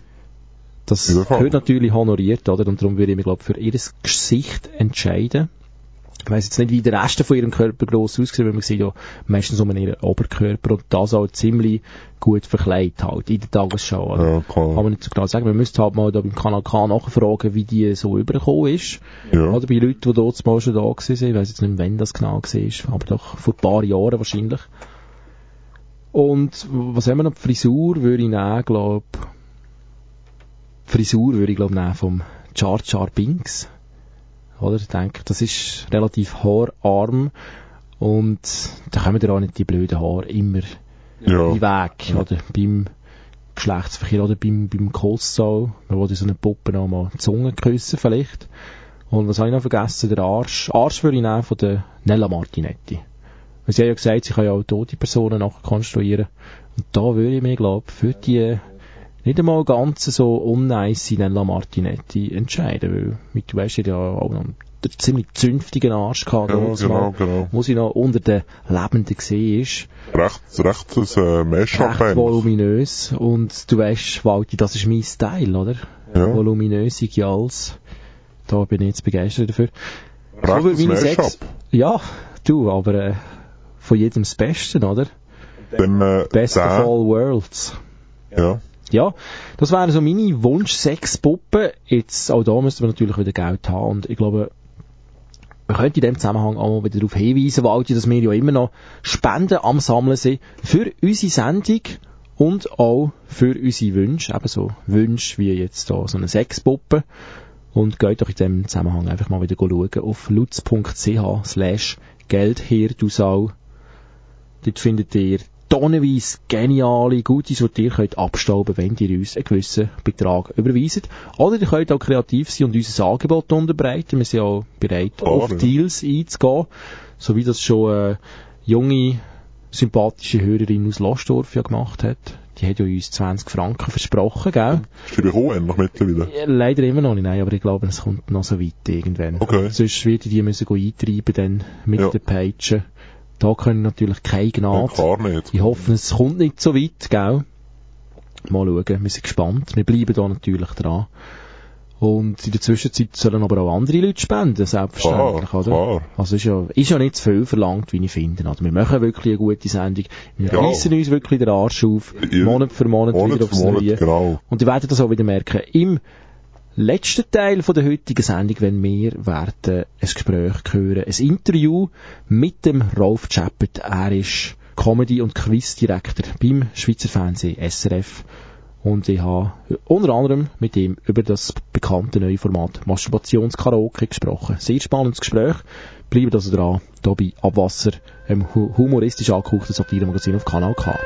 Speaker 5: Das wird natürlich honoriert, oder? Und darum würde ich mich, glaube für ihr Gesicht entscheiden. Ich weiss jetzt nicht, wie der Rest von ihrem Körper gross aussieht, weil man sieht ja meistens um ihren Oberkörper und das auch ziemlich gut verkleidet halt in der Tagesschau. Oder?
Speaker 6: Ja, klar.
Speaker 5: Kann man nicht so genau sagen. Man müsste halt mal da beim Kanal K nachfragen, wie die so übergekommen ist.
Speaker 6: Ja.
Speaker 5: Oder bei Leuten, die dort mal schon da waren. Ich weiss jetzt nicht, wann das genau war, aber doch vor ein paar Jahren wahrscheinlich. Und was haben wir noch? Die Frisur würde ich nehmen, glaub Frisur würde ich glaub nehmen vom Jar Jar Binks. Oder? Ich denke, das ist relativ haararm und da kommen dir auch nicht die blöden Haare immer
Speaker 6: Ja.
Speaker 5: in den Weg. Oder beim Geschlechtsverkehr oder beim, beim Kohlsau. Man wollte so eine Puppe noch mal die Zunge küssen vielleicht. Und was habe ich noch vergessen? Der Arsch. Arsch würde ich nehmen von der Nella Martinetti. Weil sie hat ja gesagt, sie kann ja auch tote Personen nachkonstruieren. Und da würde ich mir, glaube für die nicht einmal ganz so unnice Nella Martinetti entscheiden, weil, wie du hat ja auch noch einen ziemlich zünftigen Arsch gehabt,
Speaker 6: Ja,
Speaker 5: damals
Speaker 6: genau,
Speaker 5: mal,
Speaker 6: genau.
Speaker 5: wo sie noch unter den Lebenden gesehen ist
Speaker 6: Recht, recht ein äh, Mashup
Speaker 5: recht voluminös und du weißt, Walti, das ist mein Style, oder?
Speaker 6: Ja.
Speaker 5: Voluminöse Gals. Da bin ich jetzt begeistert dafür.
Speaker 6: Recht ein
Speaker 5: meine sechs- Ja, du, aber äh, von jedem das Beste, oder?
Speaker 6: Dann, äh,
Speaker 5: Best of all worlds.
Speaker 6: Ja.
Speaker 5: Ja, das wären so meine Wunsch sechs Puppen. Jetzt, auch da müssten wir natürlich wieder Geld haben und ich glaube, man könnte in dem Zusammenhang auch mal wieder darauf hinweisen, Walti, dass wir ja immer noch Spenden am Sammeln sind für unsere Sendung und auch für unsere Wünsche, eben so Wünsche wie jetzt da so eine Sexpuppe. Und geht doch in dem Zusammenhang einfach mal wieder schauen auf lutz.ch slash Geld her, du Sau. Dort findet ihr tonnenweise geniale Gutes, die ihr könnt abstauben, wenn ihr uns einen gewissen Betrag überweist. Oder ihr könnt auch kreativ sein und unser Angebot unterbreiten. Wir sind auch bereit,
Speaker 6: Klar,
Speaker 5: auf
Speaker 6: ja.
Speaker 5: Deals einzugehen. So wie das schon eine junge, sympathische Hörerin aus Lostdorf ja gemacht hat. Die hat ja uns 20 Franken versprochen, gell?
Speaker 6: Ist die bekommen endlich mittlerweile?
Speaker 5: Ja, Leider immer noch nicht, nein, aber ich glaube, es kommt noch so weit irgendwann.
Speaker 6: Okay.
Speaker 5: Sonst würde ich die müssen go eintreiben dann mit
Speaker 6: Ja.
Speaker 5: den Peitschen. Da können natürlich keine
Speaker 6: Ja,
Speaker 5: Gnade.
Speaker 6: klar nicht.
Speaker 5: Ich hoffe, es kommt nicht so weit, gell? Mal schauen, wir sind gespannt. Wir bleiben da natürlich dran. Und in der Zwischenzeit sollen aber auch andere Leute spenden, selbstverständlich,
Speaker 6: Klar,
Speaker 5: oder?
Speaker 6: klar.
Speaker 5: Also ist ja, ist ja nicht zu viel verlangt, wie ich finde. Also wir machen wirklich eine gute Sendung. Wir
Speaker 6: Ja.
Speaker 5: reissen uns wirklich den Arsch auf,
Speaker 6: Ja.
Speaker 5: Monat für Monat,
Speaker 6: Monat
Speaker 5: wieder aufs
Speaker 6: Monat,
Speaker 5: Neue.
Speaker 6: genau.
Speaker 5: Und ihr werdet das auch wieder merken. Im letzten Teil von der heutigen Sendung, wenn wir werden ein Gespräch hören, ein Interview mit dem Rolf Chappert. Er ist Comedy- und Quizdirektor beim Schweizer Fernsehen SRF. Und ich habe unter anderem mit ihm über das bekannte neue Format Masturbationskaraoke gesprochen. Sehr spannendes Gespräch. Bleibt also dran, hier bei Abwasser, einem hu- humoristisch angehauchten Satire-Magazin auf Kanal K.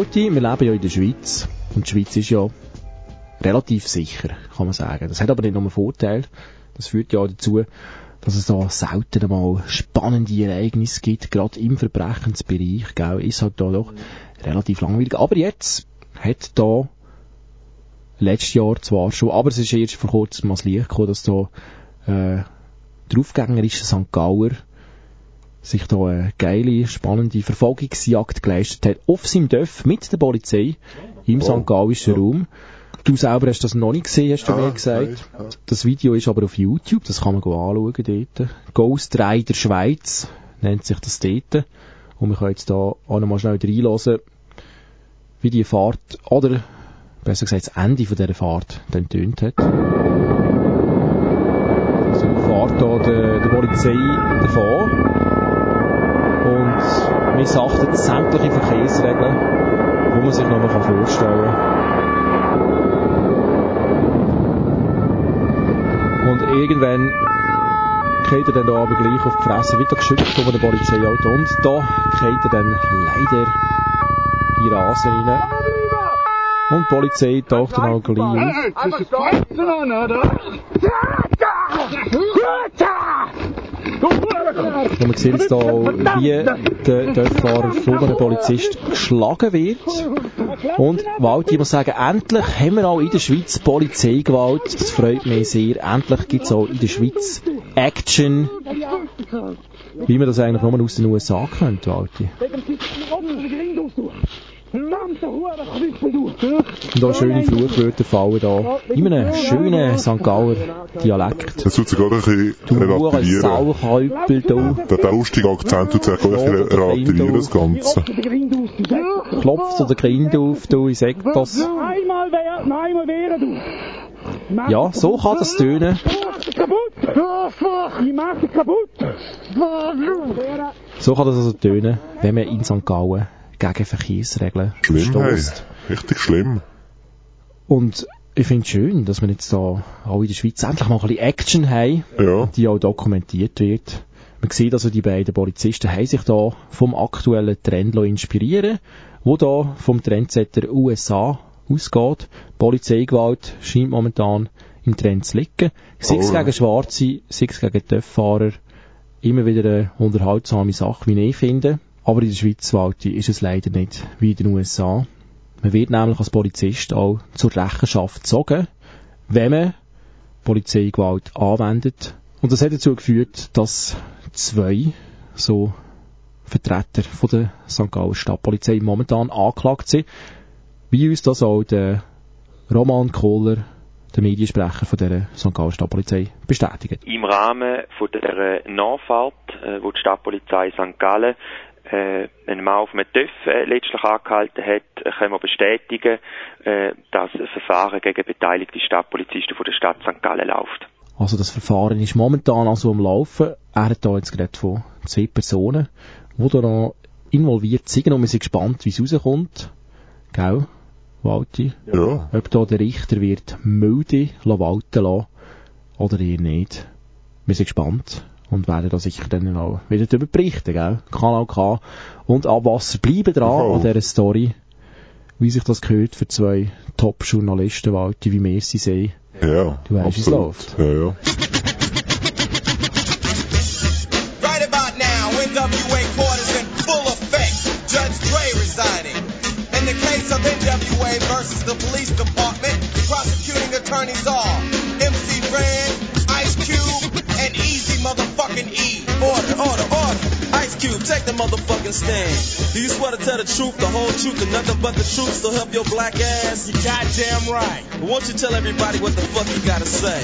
Speaker 5: Walti, wir leben ja in der Schweiz. Und die Schweiz ist ja relativ sicher, kann man sagen. Das hat aber nicht nur einen Vorteil. Das führt ja dazu, dass es da selten mal spannende Ereignisse gibt, gerade im Verbrechensbereich, gell, ist halt da doch relativ langweilig. Aber jetzt hat da letztes Jahr zwar schon, aber es ist erst vor kurzem das Licht gekommen, dass da äh, der aufgängerische St. Gauer sich da eine geile, spannende Verfolgungsjagd geleistet hat auf seinem Dörf mit der Polizei im
Speaker 6: Oh.
Speaker 5: St. Gauischen Raum. Du selber hast das noch nicht gesehen, hast du mir gesagt. Das Video ist aber auf YouTube, das kann man anschauen dort. Ghost Rider Schweiz nennt sich das dort. Und wir können jetzt da auch noch mal schnell reinhören, wie die Fahrt, oder besser gesagt das Ende von dieser Fahrt dann tönt hat. Also fährt da der, der Polizei davon missachtet sämtliche Verkehrsregeln, wo man sich noch mal vorstellen kann. Und irgendwann geht er dann da aber gleich auf die Fresse, wird er geschützt von einem Polizeiauto. Und da geht er dann leider in den Rasen rein. Und die Polizei taucht dann auch gleich auf. Und man sieht jetzt auch, wie der Dörffahrer von einem Polizist geschlagen wird. Und Walti, ich muss sagen, endlich haben wir auch in der Schweiz Polizeigewalt. Das freut mich sehr. Endlich gibt es auch in der Schweiz Action. Wie man das eigentlich nur aus den USA kennt, Walti. Und auch schöne Fluchwörter fallen da. In einem schönen St. Gauer Dialekt.
Speaker 6: Das tut sich gerade ein bisschen
Speaker 5: Du
Speaker 6: relativieren.
Speaker 5: Sauerkäupel, du.
Speaker 6: Der, der lustige Akzent tut sich auch ein bisschen relativieren, das Ganze.
Speaker 5: Klopft oder Grind auf, du, ich sag das.
Speaker 12: Einmal wehren, einmal wehren, du.
Speaker 5: Ja, so kann das tönen.
Speaker 12: kaputt. Ich mach kaputt.
Speaker 5: So kann das also tönen, wenn man in St. Gallen gegen Verkehrsregeln
Speaker 6: Schlimm, hey.
Speaker 5: verstößt.
Speaker 6: Richtig schlimm.
Speaker 5: Und ich finde es schön, dass wir jetzt da auch in der Schweiz endlich mal ein bisschen Action haben,
Speaker 6: Ja.
Speaker 5: die auch dokumentiert wird. Man sieht also, die beiden Polizisten haben sich da vom aktuellen Trend inspirieren wo da vom Trendsetter USA ausgeht. Polizeigewalt scheint momentan im Trend zu liegen. Sei es
Speaker 6: Oh.
Speaker 5: gegen Schwarze, sei es gegen Töpffahrer. Immer wieder eine unterhaltsame Sache, wie ich finde. Aber in der Schweiz Walti, ist es leider nicht wie in den USA. Man wird nämlich als Polizist auch zur Rechenschaft gezogen, wenn man Polizeigewalt anwendet. Und das hat dazu geführt, dass zwei so Vertreter von der St. Galler Stadtpolizei momentan angeklagt sind, wie uns das auch der Roman Kohler, der Mediensprecher von der St. Galler Stadtpolizei, bestätigt.
Speaker 13: Im Rahmen von der Nachfahrt, äh, wo die Stadtpolizei St. Gallen äh, einen Mann auf einem TÜV äh, letztlich angehalten hat, äh, können wir bestätigen, äh, dass ein Verfahren gegen beteiligte Stadtpolizisten von der Stadt St. Gallen läuft.
Speaker 5: Also das Verfahren ist momentan also am Laufen. Er hat da jetzt gerade von zwei Personen, die da noch involviert sind und wir sind gespannt, wie es rauskommt. Gell, Walti?
Speaker 6: Ja.
Speaker 5: Ob da der Richter wird milde walten lassen oder eher nicht. Wir sind gespannt und werden da sicher dann auch wieder darüber berichten, gell? Kanal K und Abwasser bleiben dran
Speaker 6: Ja.
Speaker 5: an dieser Story. Wie sich das gehört für zwei Top-Journalisten, Walti, wie wir sie sehen.
Speaker 6: Ja.
Speaker 5: Du weißt, wie es läuft.
Speaker 6: Ja, ja.
Speaker 14: Right about now, NWA quarters in full effect. Judge Dre resigning. In the case of NWA versus the police department, prosecuting attorneys are MC Ren, Ice Cube, and Easy motherfucking E. Order, order, order. Ice Cube, take the motherfucking stand. Do you swear to tell the truth, the whole truth, and nothing but the truth so help your black ass? You goddamn right. Won't you tell everybody what the fuck you gotta say?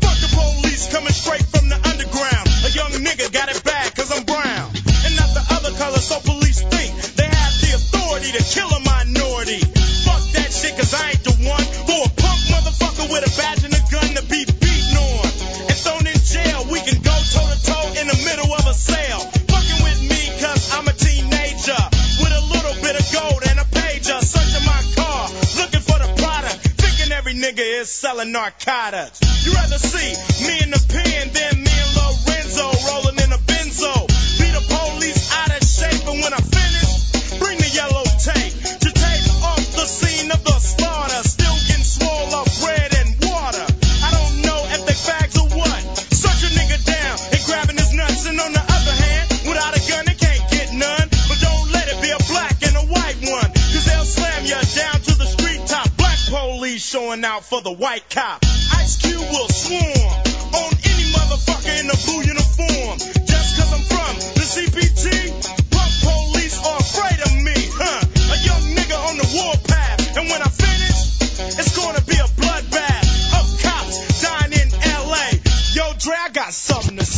Speaker 14: Fuck the police coming straight from the underground. A young nigga got it bad cause I'm brown. And not the other color, so police think they have the authority to kill a is selling narcotics. You rather see me in the pen than me and Lorenzo rolling in a benzo. Be the police out of shape, and when I finish, bring the yellow tape to tape off the scene of the slaughter. Still showing out for the white cop. Ice Cube will swarm on any motherfucker in a blue uniform. Just cause I'm from the CPT, punk police are afraid of me, huh? A young nigga on the warpath. And when I finish, it's gonna be a bloodbath of cops dying in LA. Yo, Dre, I got something to say.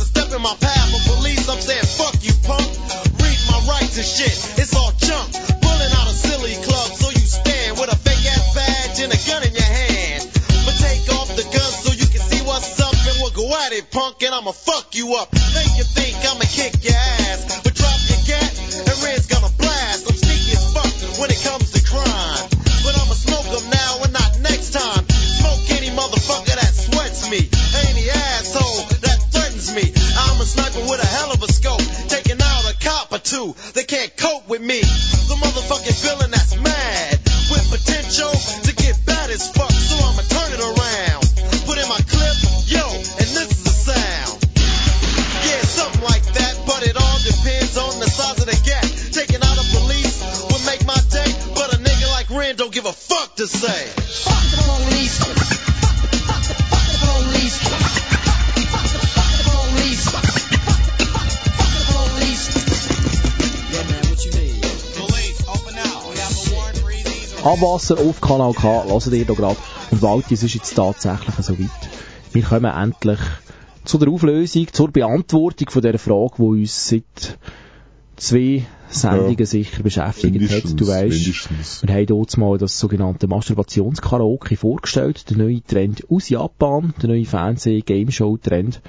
Speaker 14: not in my path. But police, I'm saying fuck you punk. Read my rights and shit, it's all junk. Pulling out a silly club so you stand with a fake ass badge and a gun in your hand. But take off the gun so you can see what's up and we'll go at it, punk, and I'ma fuck you up. Make you think I'ma kick your ass. But drop your gat and Red's gonna blast. I'm sneaky as fuck when it comes to crime. But I'ma smoke 'em now and not next time. Smoke any motherfucker that sweats me. That threatens me. I'm a sniper with a hell of a scope. Taking out a cop or two. They can't cope with me. The motherfucking villain that's mad. With potential to get bad as fuck. So I'ma turn it around. Put in my clip, yo, and this is the sound. Yeah, something like that, but it all depends on the size of the gap. Taking out a police would make my day, but a nigga like Ren don't give a fuck to say. Fuck the police.
Speaker 5: Abwasser auf Kanal K, hört ihr hier gerade. Und Walti, es ist jetzt tatsächlich so weit. Wir kommen endlich zu der Auflösung, zur Beantwortung von dieser Frage, die uns seit zwei Sendungen
Speaker 6: Ja.
Speaker 5: sicher beschäftigt hat. Du weißt, wir haben dort mal das sogenannte Masturbationskaraoke vorgestellt, der neue Trend aus Japan, der neue Fernseh-Gameshow-Trend.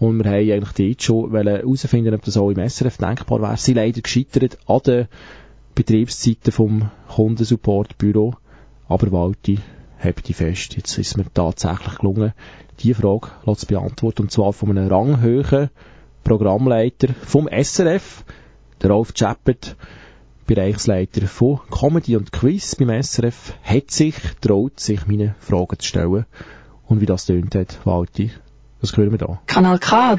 Speaker 5: Und wir haben eigentlich dort schon herausfinden, ob das auch im SRF denkbar wäre. Sie leider gescheitert an den Betriebszeiten vom Kundensupportbüro. Aber Walti, habt die fest. Jetzt ist es mir tatsächlich gelungen, diese Frage zu beantworten. Und zwar von einem ranghöhen Programmleiter vom SRF, der Rolf Chappert, Bereichsleiter von Comedy und Quiz beim SRF, hat sich traut, sich meine Fragen zu stellen. Und wie das tönt hat, Walti, das hören wir da.
Speaker 2: Kanal K.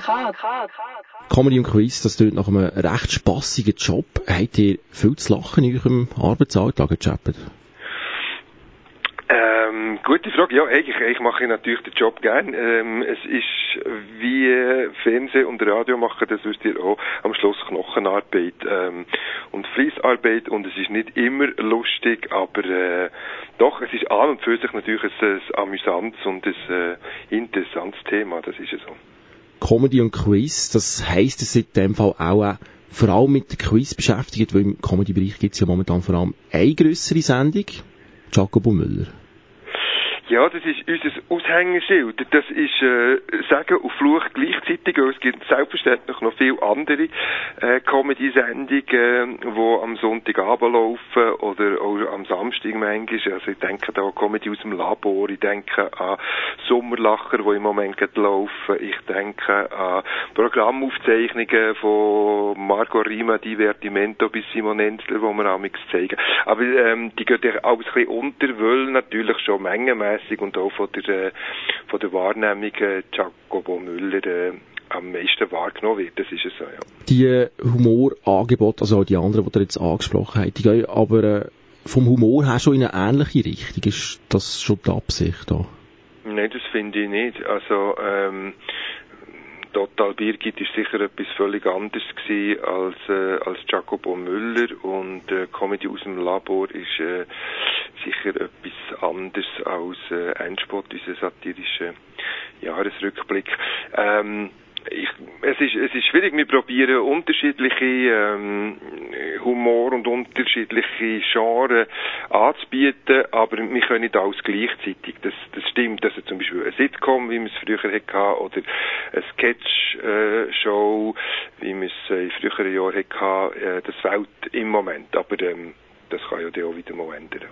Speaker 5: Comedy und Quiz, das tönt nach einem recht spassigen Job. Habt ihr viel zu lachen in eurem Arbeitsalltag, Herr?
Speaker 15: Ähm, gute Frage. Ja, eigentlich, eigentlich mache ich natürlich den Job gern. Ähm, es ist wie äh, Fernsehen und Radio machen, das wisst ihr auch, am Schluss Knochenarbeit ähm, und Fließarbeit und es ist nicht immer lustig, aber äh, doch, es ist an und für sich natürlich ein, ein amüsantes und ein äh, interessantes Thema, das ist es so.
Speaker 5: Comedy und Quiz, das heisst, es in dem Fall auch äh, vor allem mit Quiz beschäftigt, weil im Comedy-Bereich gibt es ja momentan vor allem eine grössere Sendung, Jacobo Müller.
Speaker 15: Ja, das ist unser Aushängeschild. Das ist äh, Sagen und Fluch gleichzeitig. Und es gibt selbstverständlich noch viele andere äh, Comedy-Sendungen, die am Sonntagabend laufen oder auch am Samstag manchmal. Also ich denke da an Comedy aus dem Labor, ich denke an Sommerlacher, die im Moment laufen. Ich denke an Programmaufzeichnungen von Margot Rima, Divertimento bis Simon Enzler, die wir amigs zeigen. Aber ähm, die gehen ja alles ein bisschen unter, weil natürlich schon mengenmässig und auch von der, äh, von der Wahrnehmung äh, Jacobo Müller äh, am meisten wahrgenommen wird. Das ist es so, ja.
Speaker 5: Die Humorangebote, also auch die anderen, die ihr jetzt angesprochen habt, die gehen aber äh, vom Humor her schon in eine ähnliche Richtung. Ist das schon die Absicht da?
Speaker 15: Nein, das finde ich nicht. Also, ähm, Total Birgit ist sicher etwas völlig anderes gewesen als, äh, als Jacobo Müller und äh, Comedy aus dem Labor ist äh, sicher etwas anderes als äh, Endspot, unser satirischer Jahresrückblick. Ähm, ich, es ist es ist schwierig. Wir probieren unterschiedliche ähm, Humor und unterschiedliche Genres anzubieten, aber wir können nicht alles gleichzeitig. Das, das stimmt. Also zum Beispiel ein Sitcom, wie wir es früher hatten, oder eine Sketch-Show, wie wir es in früheren Jahren hatten, äh, das fehlt im Moment. Aber ähm, das kann ja auch wieder mal ändern.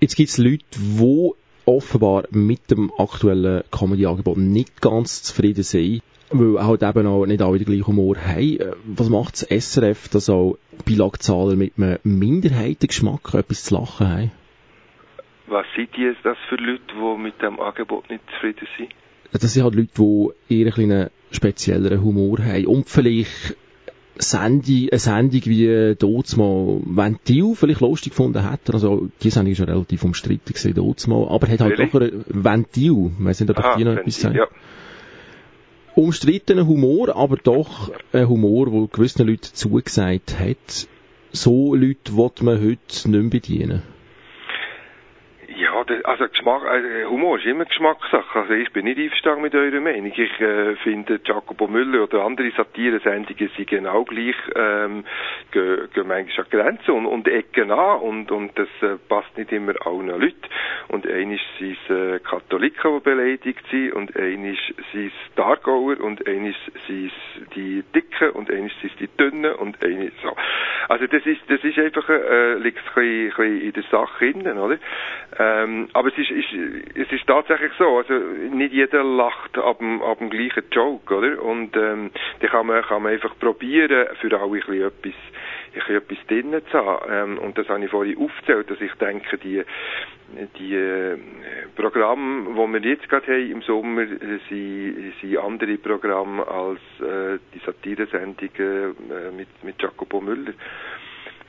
Speaker 5: Jetzt gibt es Leute, die offenbar mit dem aktuellen Comedy-Angebot nicht ganz zufrieden sind, weil halt eben auch nicht alle den gleichen Humor haben. Äh, Was macht das SRF, dass auch Bilagzahler mit einem Minderheitengeschmack etwas zu lachen haben?
Speaker 15: Was sind die, das für Leute, die mit dem Angebot nicht zufrieden sind?
Speaker 5: Das sind halt Leute, die eher ein einen spezielleren Humor haben und vielleicht Sendung, eine Sendung wie dort mal Ventil vielleicht lustig gefunden hat. Also, die Sendung ist ja relativ umstritten gewesen, dort mal. Aber hat halt
Speaker 15: Really?
Speaker 5: doch ein Ventil. Ich weiss nicht, ob
Speaker 15: Aha,
Speaker 5: die noch etwas sagen.
Speaker 15: ja.
Speaker 5: Umstrittener Humor, aber doch ein Humor, der gewissen Leuten zugesagt hat. So Leute will man heute nicht mehr bedienen.
Speaker 15: Also Geschmack, äh, Humor ist immer Geschmackssache. Also ich bin nicht einverstanden mit eurer Meinung. Ich äh, finde, Jacopo Müller oder andere Satire-Sendungen sind genau gleich, ähm, gehen, gehen manchmal an Grenzen und, und Ecken an und, und das äh, passt nicht immer allen Leuten. Und einmal sind es äh, Katholiken, die beleidigt sind und einmal sind es die Aargauer und einmal sind es die Dicken und einmal sind es die Dünnen und einmal so. Also das ist, das ist einfach, äh, liegt ein bisschen, ein bisschen in der Sache innen, oder? Ähm, aber es ist, ist, es ist tatsächlich so, also nicht jeder lacht ab dem, ab dem gleichen Joke, oder? Und ähm, da kann man, kann man einfach probieren, für alle ein bisschen etwas, ein bisschen etwas drinnen zu haben. Ähm, und das habe ich vorhin aufgezählt, dass ich denke, die, die äh, Programme, die wir jetzt gerade haben im Sommer, sind, sind andere Programme als äh, die Satiresendungen äh, mit, mit Jacopo Müller.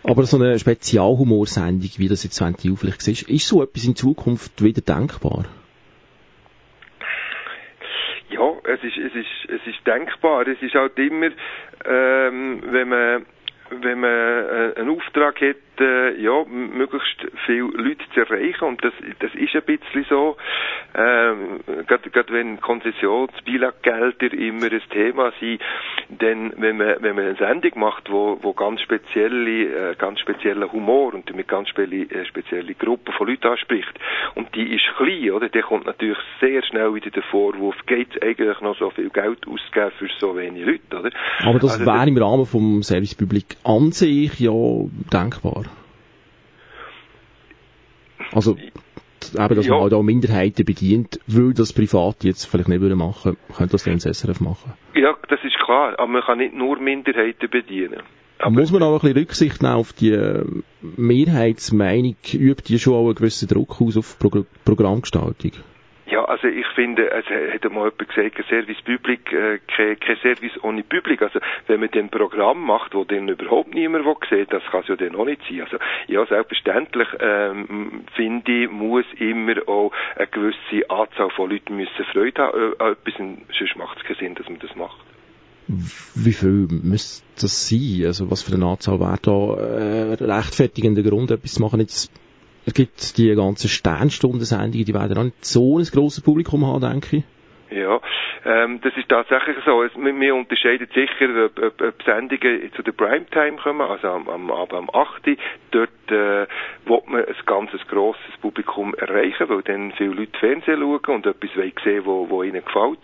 Speaker 5: Aber so eine Spezialhumorsendung, wie das jetzt Ventil vielleicht ist, ist so etwas in Zukunft wieder denkbar?
Speaker 15: Ja, es ist, es ist, es ist denkbar. Es ist halt immer, ähm, wenn man, wenn man äh, einen Auftrag hat, äh, ja, möglichst viele Leute zu erreichen und das, das ist ein bisschen so, ähm, gerade, gerade wenn Konzessionsbilaggelder immer ein Thema sind, denn wenn man, wenn man eine Sendung macht, wo, wo ganz spezielle, äh, ganz spezieller Humor und damit ganz spezielle, äh, spezielle Gruppen von Leuten anspricht und die ist klein, oder, dann kommt natürlich sehr schnell wieder der Vorwurf, geht es eigentlich noch so viel Geld ausgeben für so wenig Leute, oder?
Speaker 5: Aber das
Speaker 15: Also
Speaker 5: wäre im Rahmen vom Service Public an sich ja denkbar. Also, eben, dass
Speaker 15: Ja.
Speaker 5: man halt auch Minderheiten bedient, weil das Private jetzt vielleicht nicht machen, könnte das dann SRF machen.
Speaker 15: Ja, das ist klar, aber man kann nicht nur Minderheiten bedienen.
Speaker 5: Muss man auch ein bisschen Rücksicht nehmen auf die äh, Mehrheitsmeinung, übt die schon auch einen gewissen Druck aus auf Pro Programmgestaltung?
Speaker 15: Ja, also ich finde, es hat einmal jemand gesagt, ein Service Public, äh, kein, kein Service ohne Public. Also wenn man ein Programm macht, wo dann überhaupt niemand will sehen, das kann es ja dann auch nicht sein. Also ja, selbstverständlich ähm, finde ich, muss immer auch eine gewisse Anzahl von Leuten müssen Freude haben an etwas, sonst macht es keinen Sinn, dass man das macht.
Speaker 5: Wie viel müsste das sein? Also was für eine Anzahl wäre da äh, rechtfertigender Grund, etwas zu machen? Jetzt, gibt die ganzen Sternstunde-Sendungen, die werden auch nicht so ein grosses Publikum haben, denke ich.
Speaker 15: Ja, ähm, das ist tatsächlich so. Es, wir, wir unterscheiden sicher, ob, ob, ob Sendungen zu der Primetime kommen, also am, am Abend am 8. Dort äh, will man ein ganzes grosses Publikum erreichen, weil dann viele Leute Fernsehen schauen und etwas sehen, wo, wo ihnen gefällt.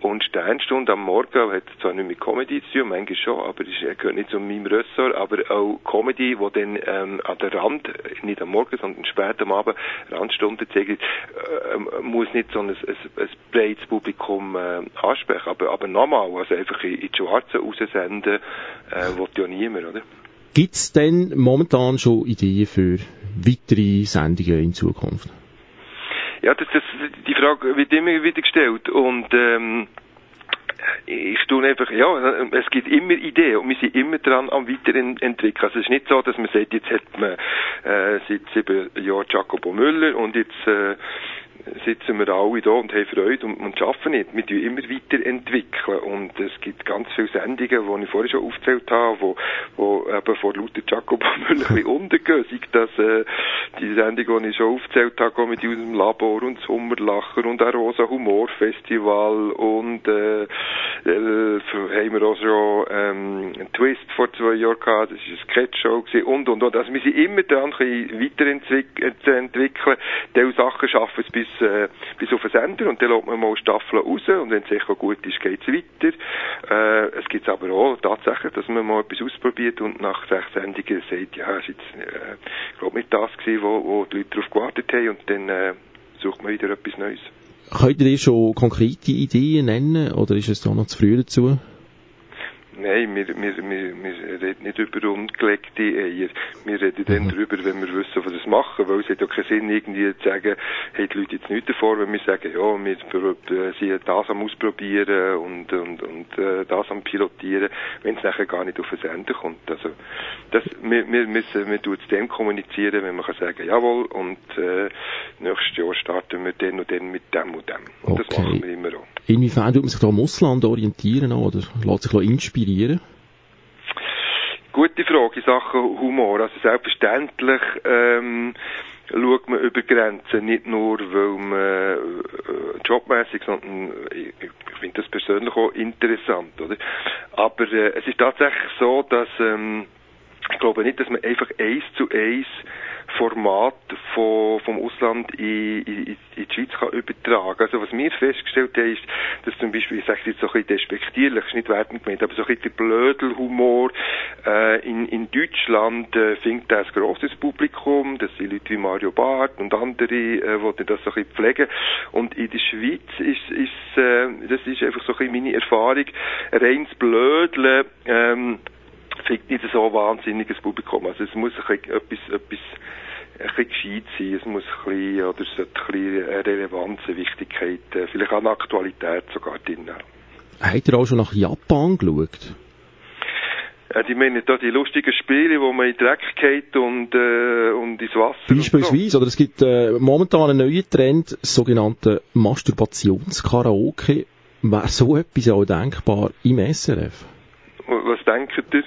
Speaker 15: Und Sternstunde am Morgen hat zwar nicht mit Comedy zu tun, manchmal schon, aber ist- gehört nicht zu meinem Ressort, aber auch Comedy, wo dann ähm, an der Rand, nicht am Morgen, sondern spät am Abend, Randstunden zeigen, äh, muss nicht so ein, ein, ein breites Publikum äh, ansprechen, aber, aber nochmal, also einfach in, in die Schwarze raussenden, äh, will ja niemand, oder?
Speaker 5: Gibt es denn momentan schon Ideen für weitere Sendungen in Zukunft?
Speaker 15: Ja, das, das, die Frage wird immer wieder gestellt und ähm, ich tue einfach, ja, es gibt immer Ideen und wir sind immer dran am Weiterentwickeln. Also es ist nicht so, dass man sagt, jetzt hat man äh, seit sieben Jahren Jacopo Müller und jetzt äh, sitzen wir alle da und haben Freude und, und arbeiten nicht. Wir tun immer weiterentwickeln und es gibt ganz viele Sendungen, die ich vorhin schon aufgezählt habe, wo, wo eben vor lauter Jacob (laughs) ein bisschen untergehen. Sei das äh, die Sendung, die ich schon aufgezählt habe, mit unserem Labor und Sommerlacher und ein Rosa Humor Festival und äh, äh, haben wir auch schon ähm, einen Twist vor zwei Jahren gehabt, das war eine Sketch-Show gewesen und und und. Also wir sind immer dran, ein bisschen weiterentwickeln. Diese Sachen schaffen es bis, äh, bis auf den Sender und dann lässt man mal Staffeln raus und wenn es sicher gut ist, geht es weiter. Äh, es gibt aber auch tatsächlich, dass man mal etwas ausprobiert und nach sechs Sendungen sagt, ja, es ist jetzt, äh, glaube nicht das gewesen, wo, wo die Leute darauf gewartet haben und dann äh, sucht man wieder etwas Neues.
Speaker 5: Könnt ihr schon konkrete Ideen nennen oder ist es da noch zu früh dazu?
Speaker 15: Nein, wir, wir, wir, wir reden nicht über ungelegte Eier. Wir reden dann darüber, wenn wir wissen, was wir machen. Weil es hat ja keinen Sinn, irgendwie zu sagen, hey, die Leute jetzt nichts davor, wenn wir sagen, ja, wir äh, sind das am Ausprobieren und, und, und äh, das am Pilotieren, wenn es nachher gar nicht auf den Sender kommt. Also, das, wir, wir müssen, wir tun es dem kommunizieren, wenn man kann sagen, jawohl, und äh, nächstes Jahr starten wir dann und dann mit dem und dem. Und das
Speaker 5: Okay.
Speaker 15: machen wir immer auch.
Speaker 5: Inwiefern tut man sich da am Ausland orientieren oder lässt sich inspirieren?
Speaker 15: Gute Frage in Sachen Humor. Also selbstverständlich ähm, schaut man über Grenzen, nicht nur weil man äh, jobmäßig, sondern ich, ich finde das persönlich auch interessant, oder? Aber äh, es ist tatsächlich so, dass ähm, ich glaube nicht, dass man einfach eins zu eins Format von, vom Ausland in, in, in die Schweiz kann übertragen. Also was wir festgestellt haben, ist, dass zum Beispiel, ich sage jetzt so ein bisschen despektierlich, ist nicht wertend gemeint, aber so ein bisschen Blödelhumor äh, in, in Deutschland äh, findet ein grosses Publikum, das sind Leute wie Mario Barth und andere, äh, die das so ein bisschen pflegen. Und in der Schweiz ist, ist äh, das ist einfach so ein bisschen meine Erfahrung, reins Blödeln, ähm, findet nicht so ein wahnsinniges Publikum. Also es muss ein bisschen etwas, etwas ein bisschen gescheit sein, es muss ein bisschen, oder es sollte ein bisschen Relevanz, Wichtigkeit, äh, vielleicht auch eine Aktualität sogar drin haben.
Speaker 5: Habt ihr auch schon nach Japan geschaut?
Speaker 15: Äh, die meinen da die lustigen Spiele, wo man in Dreck geht und, äh, und ins Wasser und so.
Speaker 5: Beispielsweise, oder es gibt äh, momentan einen neuen Trend, sogenannte Masturbationskaraoke. Wäre so etwas auch denkbar im SRF?
Speaker 15: Was denkt ihr?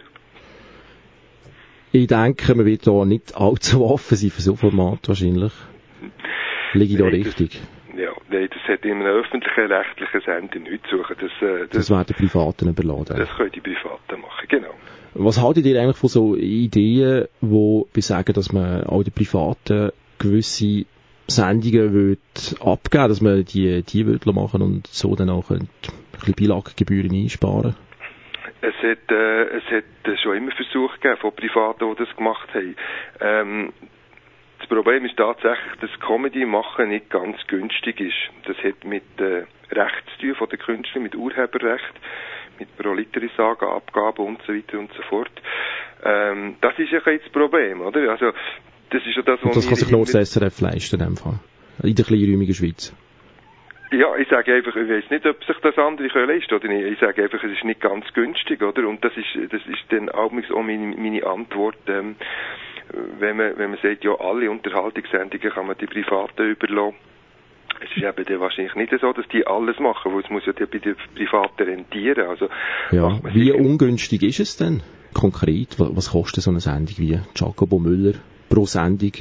Speaker 5: Ich denke, man wird da nicht allzu offen sein für so ein Format wahrscheinlich. Liege ich da richtig?
Speaker 15: Ja, nein, das hat in einem öffentlichen, rechtlichen Sender nichts zu suchen. Das, äh,
Speaker 5: Das
Speaker 15: das,
Speaker 5: wäre den Privaten überladen.
Speaker 15: das können die Privaten machen, genau.
Speaker 5: Was haltet ihr eigentlich von so Ideen, wo besagen, dass man auch den Privaten gewisse Sendungen wird abgeben, dass man die, die wird machen und so dann auch ein bisschen Beilaggebühren einsparen?
Speaker 15: Es hat, äh, es hat äh, schon immer Versuche gegeben von Privaten, die das gemacht haben. Ähm, das Problem ist tatsächlich, dass Comedy machen nicht ganz günstig ist. Das hat mit äh, Recht zu tun von den Künstlern, mit Urheberrecht, mit Proliterissagen, Abgaben und so weiter und so fort. Ähm, das ist ja bisschen das Problem, oder? Also, das ist ja das,
Speaker 5: Und das kann sich nur das SRF leisten in dem Fall. In der kleinräumigen Schweiz.
Speaker 15: Ja, ich sage einfach, ich weiß nicht, ob sich das andere können leisten oder nicht. Ich sage einfach, es ist nicht ganz günstig, oder? Und das ist, das ist dann auch meine, meine Antwort, ähm, wenn man, wenn man sagt, ja, alle Unterhaltungssendungen kann man die Privaten überlassen. Es ist eben dann wahrscheinlich nicht so, dass die alles machen, weil es muss ja bei den Privaten rentieren. Also,
Speaker 5: Ja. Wie ungünstig ist es denn? Konkret, wa- was kostet so eine Sendung wie Jacobo Müller pro Sendung?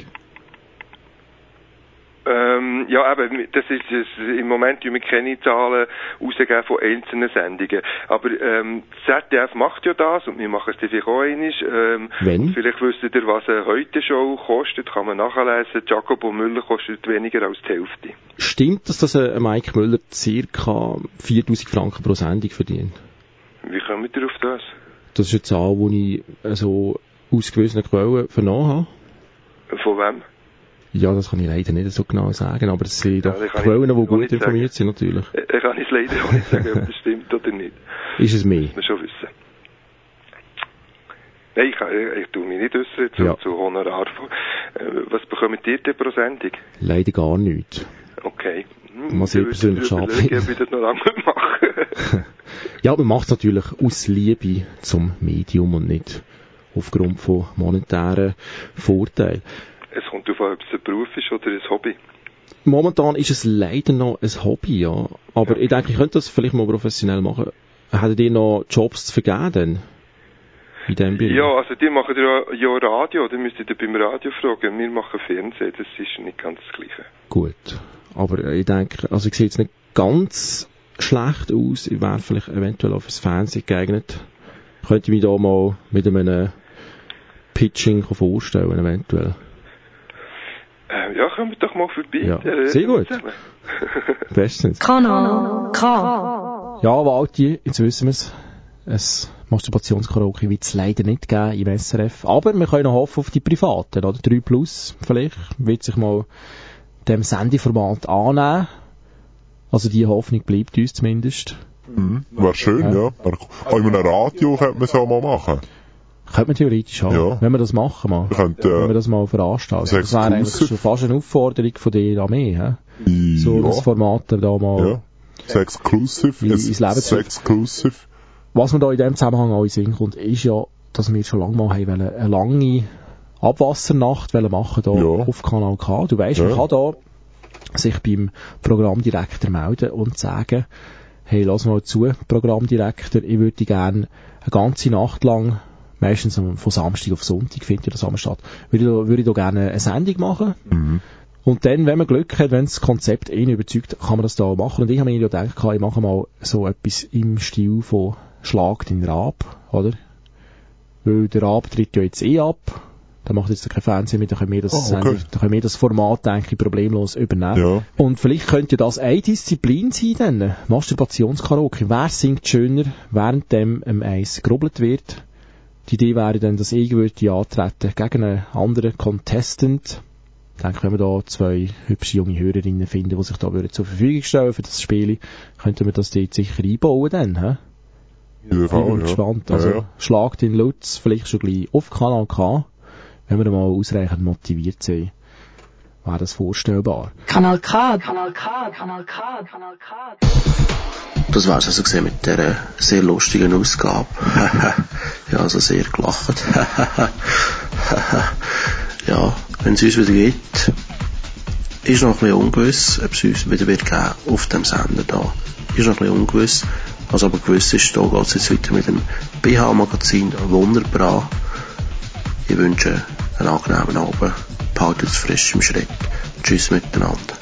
Speaker 15: Ähm, ja, eben, das ist, das, im Moment wir keine Zahlen rausgeben von einzelnen Sendungen. Aber ähm, ZDF macht ja das und wir machen es vielleicht auch einmal. Ähm,
Speaker 5: Wenn?
Speaker 15: Vielleicht wisst ihr, was eine Heute-Show kostet, kann man nachlesen. Jacobo Müller kostet weniger als die Hälfte.
Speaker 5: Stimmt das, dass ein Mike Müller ca. 4000 Franken pro Sendung verdient?
Speaker 15: Wie kommt ihr auf das?
Speaker 5: Das ist eine Zahl, die ich äh, so aus gewissen Quellen vernommen habe.
Speaker 15: Von wem?
Speaker 5: Ja, das kann ich leider nicht so genau sagen, aber es sind doch
Speaker 15: das ich
Speaker 5: Quellen, die gut informiert sind, natürlich.
Speaker 15: Ich kann es leider auch nicht sagen, ob das stimmt oder nicht. (laughs)
Speaker 5: Ist es mehr?
Speaker 15: muss man schon wissen. Nein, ich, ich, ich tue mich nicht äußern zu,
Speaker 5: Ja.
Speaker 15: zu Honorar. Äh, was bekommt ihr denn pro Sendung?
Speaker 5: Leider gar nicht.
Speaker 15: Okay. Hm,
Speaker 5: Was ich
Speaker 15: ich
Speaker 5: persönlich
Speaker 15: würde
Speaker 5: schade finde. (laughs)
Speaker 15: ich das noch lange (laughs) mache.
Speaker 5: Ja, man macht es natürlich aus Liebe zum Medium und nicht aufgrund von monetären Vorteilen.
Speaker 15: Es kommt darauf an, ob es ein Beruf ist oder ein Hobby.
Speaker 5: momentan ist es leider noch ein Hobby, ja. Aber ich denke, ich könnte das vielleicht mal professionell machen. Hättet ihr noch Jobs zu vergeben? In dem Bereich?
Speaker 15: Ja, also die machen ja, ja Radio, dann müsst ihr beim Radio fragen. Wir machen Fernsehen, das ist nicht ganz das Gleiche.
Speaker 5: Gut. Aber ich denke, also ich sehe jetzt nicht ganz schlecht aus. Ich wäre vielleicht eventuell auch fürs Fernsehen geeignet. Könnte ich mich da mal mit einem Pitching vorstellen, eventuell.
Speaker 15: Äh, ja, wir doch mal vorbei.
Speaker 5: Ja,
Speaker 15: äh,
Speaker 5: sehr gut. (laughs) (laughs) Bestens.
Speaker 2: Kanal K.
Speaker 5: Ja, Walti, jetzt wissen wir es. Ein Masturbationskaraoke wird es leider nicht geben im SRF. Aber wir können noch hoffen auf die Privaten, oder? 3 Plus vielleicht, wird sich mal dem Sendeformat annehmen. Also die Hoffnung bleibt uns zumindest.
Speaker 6: Mhm. Wäre schön, ja. Auch in einem Radio könnte man es auch mal machen.
Speaker 5: Könnte man theoretisch haben,
Speaker 6: Ja.
Speaker 5: wenn wir das machen mal.
Speaker 6: Wir könnten,
Speaker 5: wenn wir das mal veranstalten.
Speaker 6: das
Speaker 5: Das wäre eigentlich schon fast eine Aufforderung von an mich, hä? So
Speaker 6: ja.
Speaker 5: das Format da mal
Speaker 6: Ja. Das Exclusive.
Speaker 5: In- ins Leben zu-
Speaker 6: Exclusive.
Speaker 5: Was mir da in dem Zusammenhang auch in Sinn kommt, ist ja, dass wir schon lange mal haben wollen, eine lange Abwassernacht wollen machen da auf Kanal K. Du weißt, man
Speaker 6: Ja.
Speaker 5: kann da sich beim Programmdirektor melden und sagen, hey, lass mal zu, Programmdirektor, ich würde gerne eine ganze Nacht lang, meistens von Samstag auf Sonntag findet ja das einmal statt, würde ich da, würde ich da gerne eine Sendung machen.
Speaker 6: Mhm.
Speaker 5: Und dann, wenn man Glück hat, wenn das Konzept ihn überzeugt, kann man das da machen. Und ich habe mir ja gedacht, ich mache mal so etwas im Stil von Schlag den Rab, oder? Weil der Rab tritt ja jetzt eh ab. Da macht jetzt kein Fernsehen mehr, dann können wir das,
Speaker 6: Ah, okay.
Speaker 5: Dann können wir das Format, denke ich, problemlos übernehmen.
Speaker 6: Ja.
Speaker 5: Und vielleicht könnte das eine Disziplin sein, dann. Masturbationskaraoke. Wer singt schöner, während dem ähm, eins gerubbelt wird? Die Idee wäre dann, dass ich würde antreten gegen einen anderen Contestant. Ich denke, wenn wir da zwei hübsche junge Hörerinnen finden, die sich da würden zur Verfügung stellen für das Spiel, könnten wir das dort sicher einbauen dann, hä?
Speaker 6: Ja,
Speaker 5: Ich bin
Speaker 6: ja.
Speaker 5: gespannt.
Speaker 6: Ja,
Speaker 5: Also,
Speaker 6: ja.
Speaker 5: schlagt den Lutz vielleicht schon gleich auf Kanal K, wenn wir mal ausreichend motiviert sind. Wäre das vorstellbar.
Speaker 2: Kanal K. Kanal K. Kanal K. Kanal K.
Speaker 4: Das war's also gesehen mit der sehr lustigen Ausgabe. (laughs) ja, also sehr gelacht. (laughs) ja, wenn es uns wieder gibt, ist noch ein bisschen ungewiss, ob es uns wieder wird geben auf dem Sender da. Ist noch ein bisschen ungewiss. Was aber gewiss ist, da geht es jetzt weiter mit dem BH-Magazin Wunderbra. Ich wünsche einen angenehmen Abend. Behaltet es frisch im Schritt. Tschüss miteinander.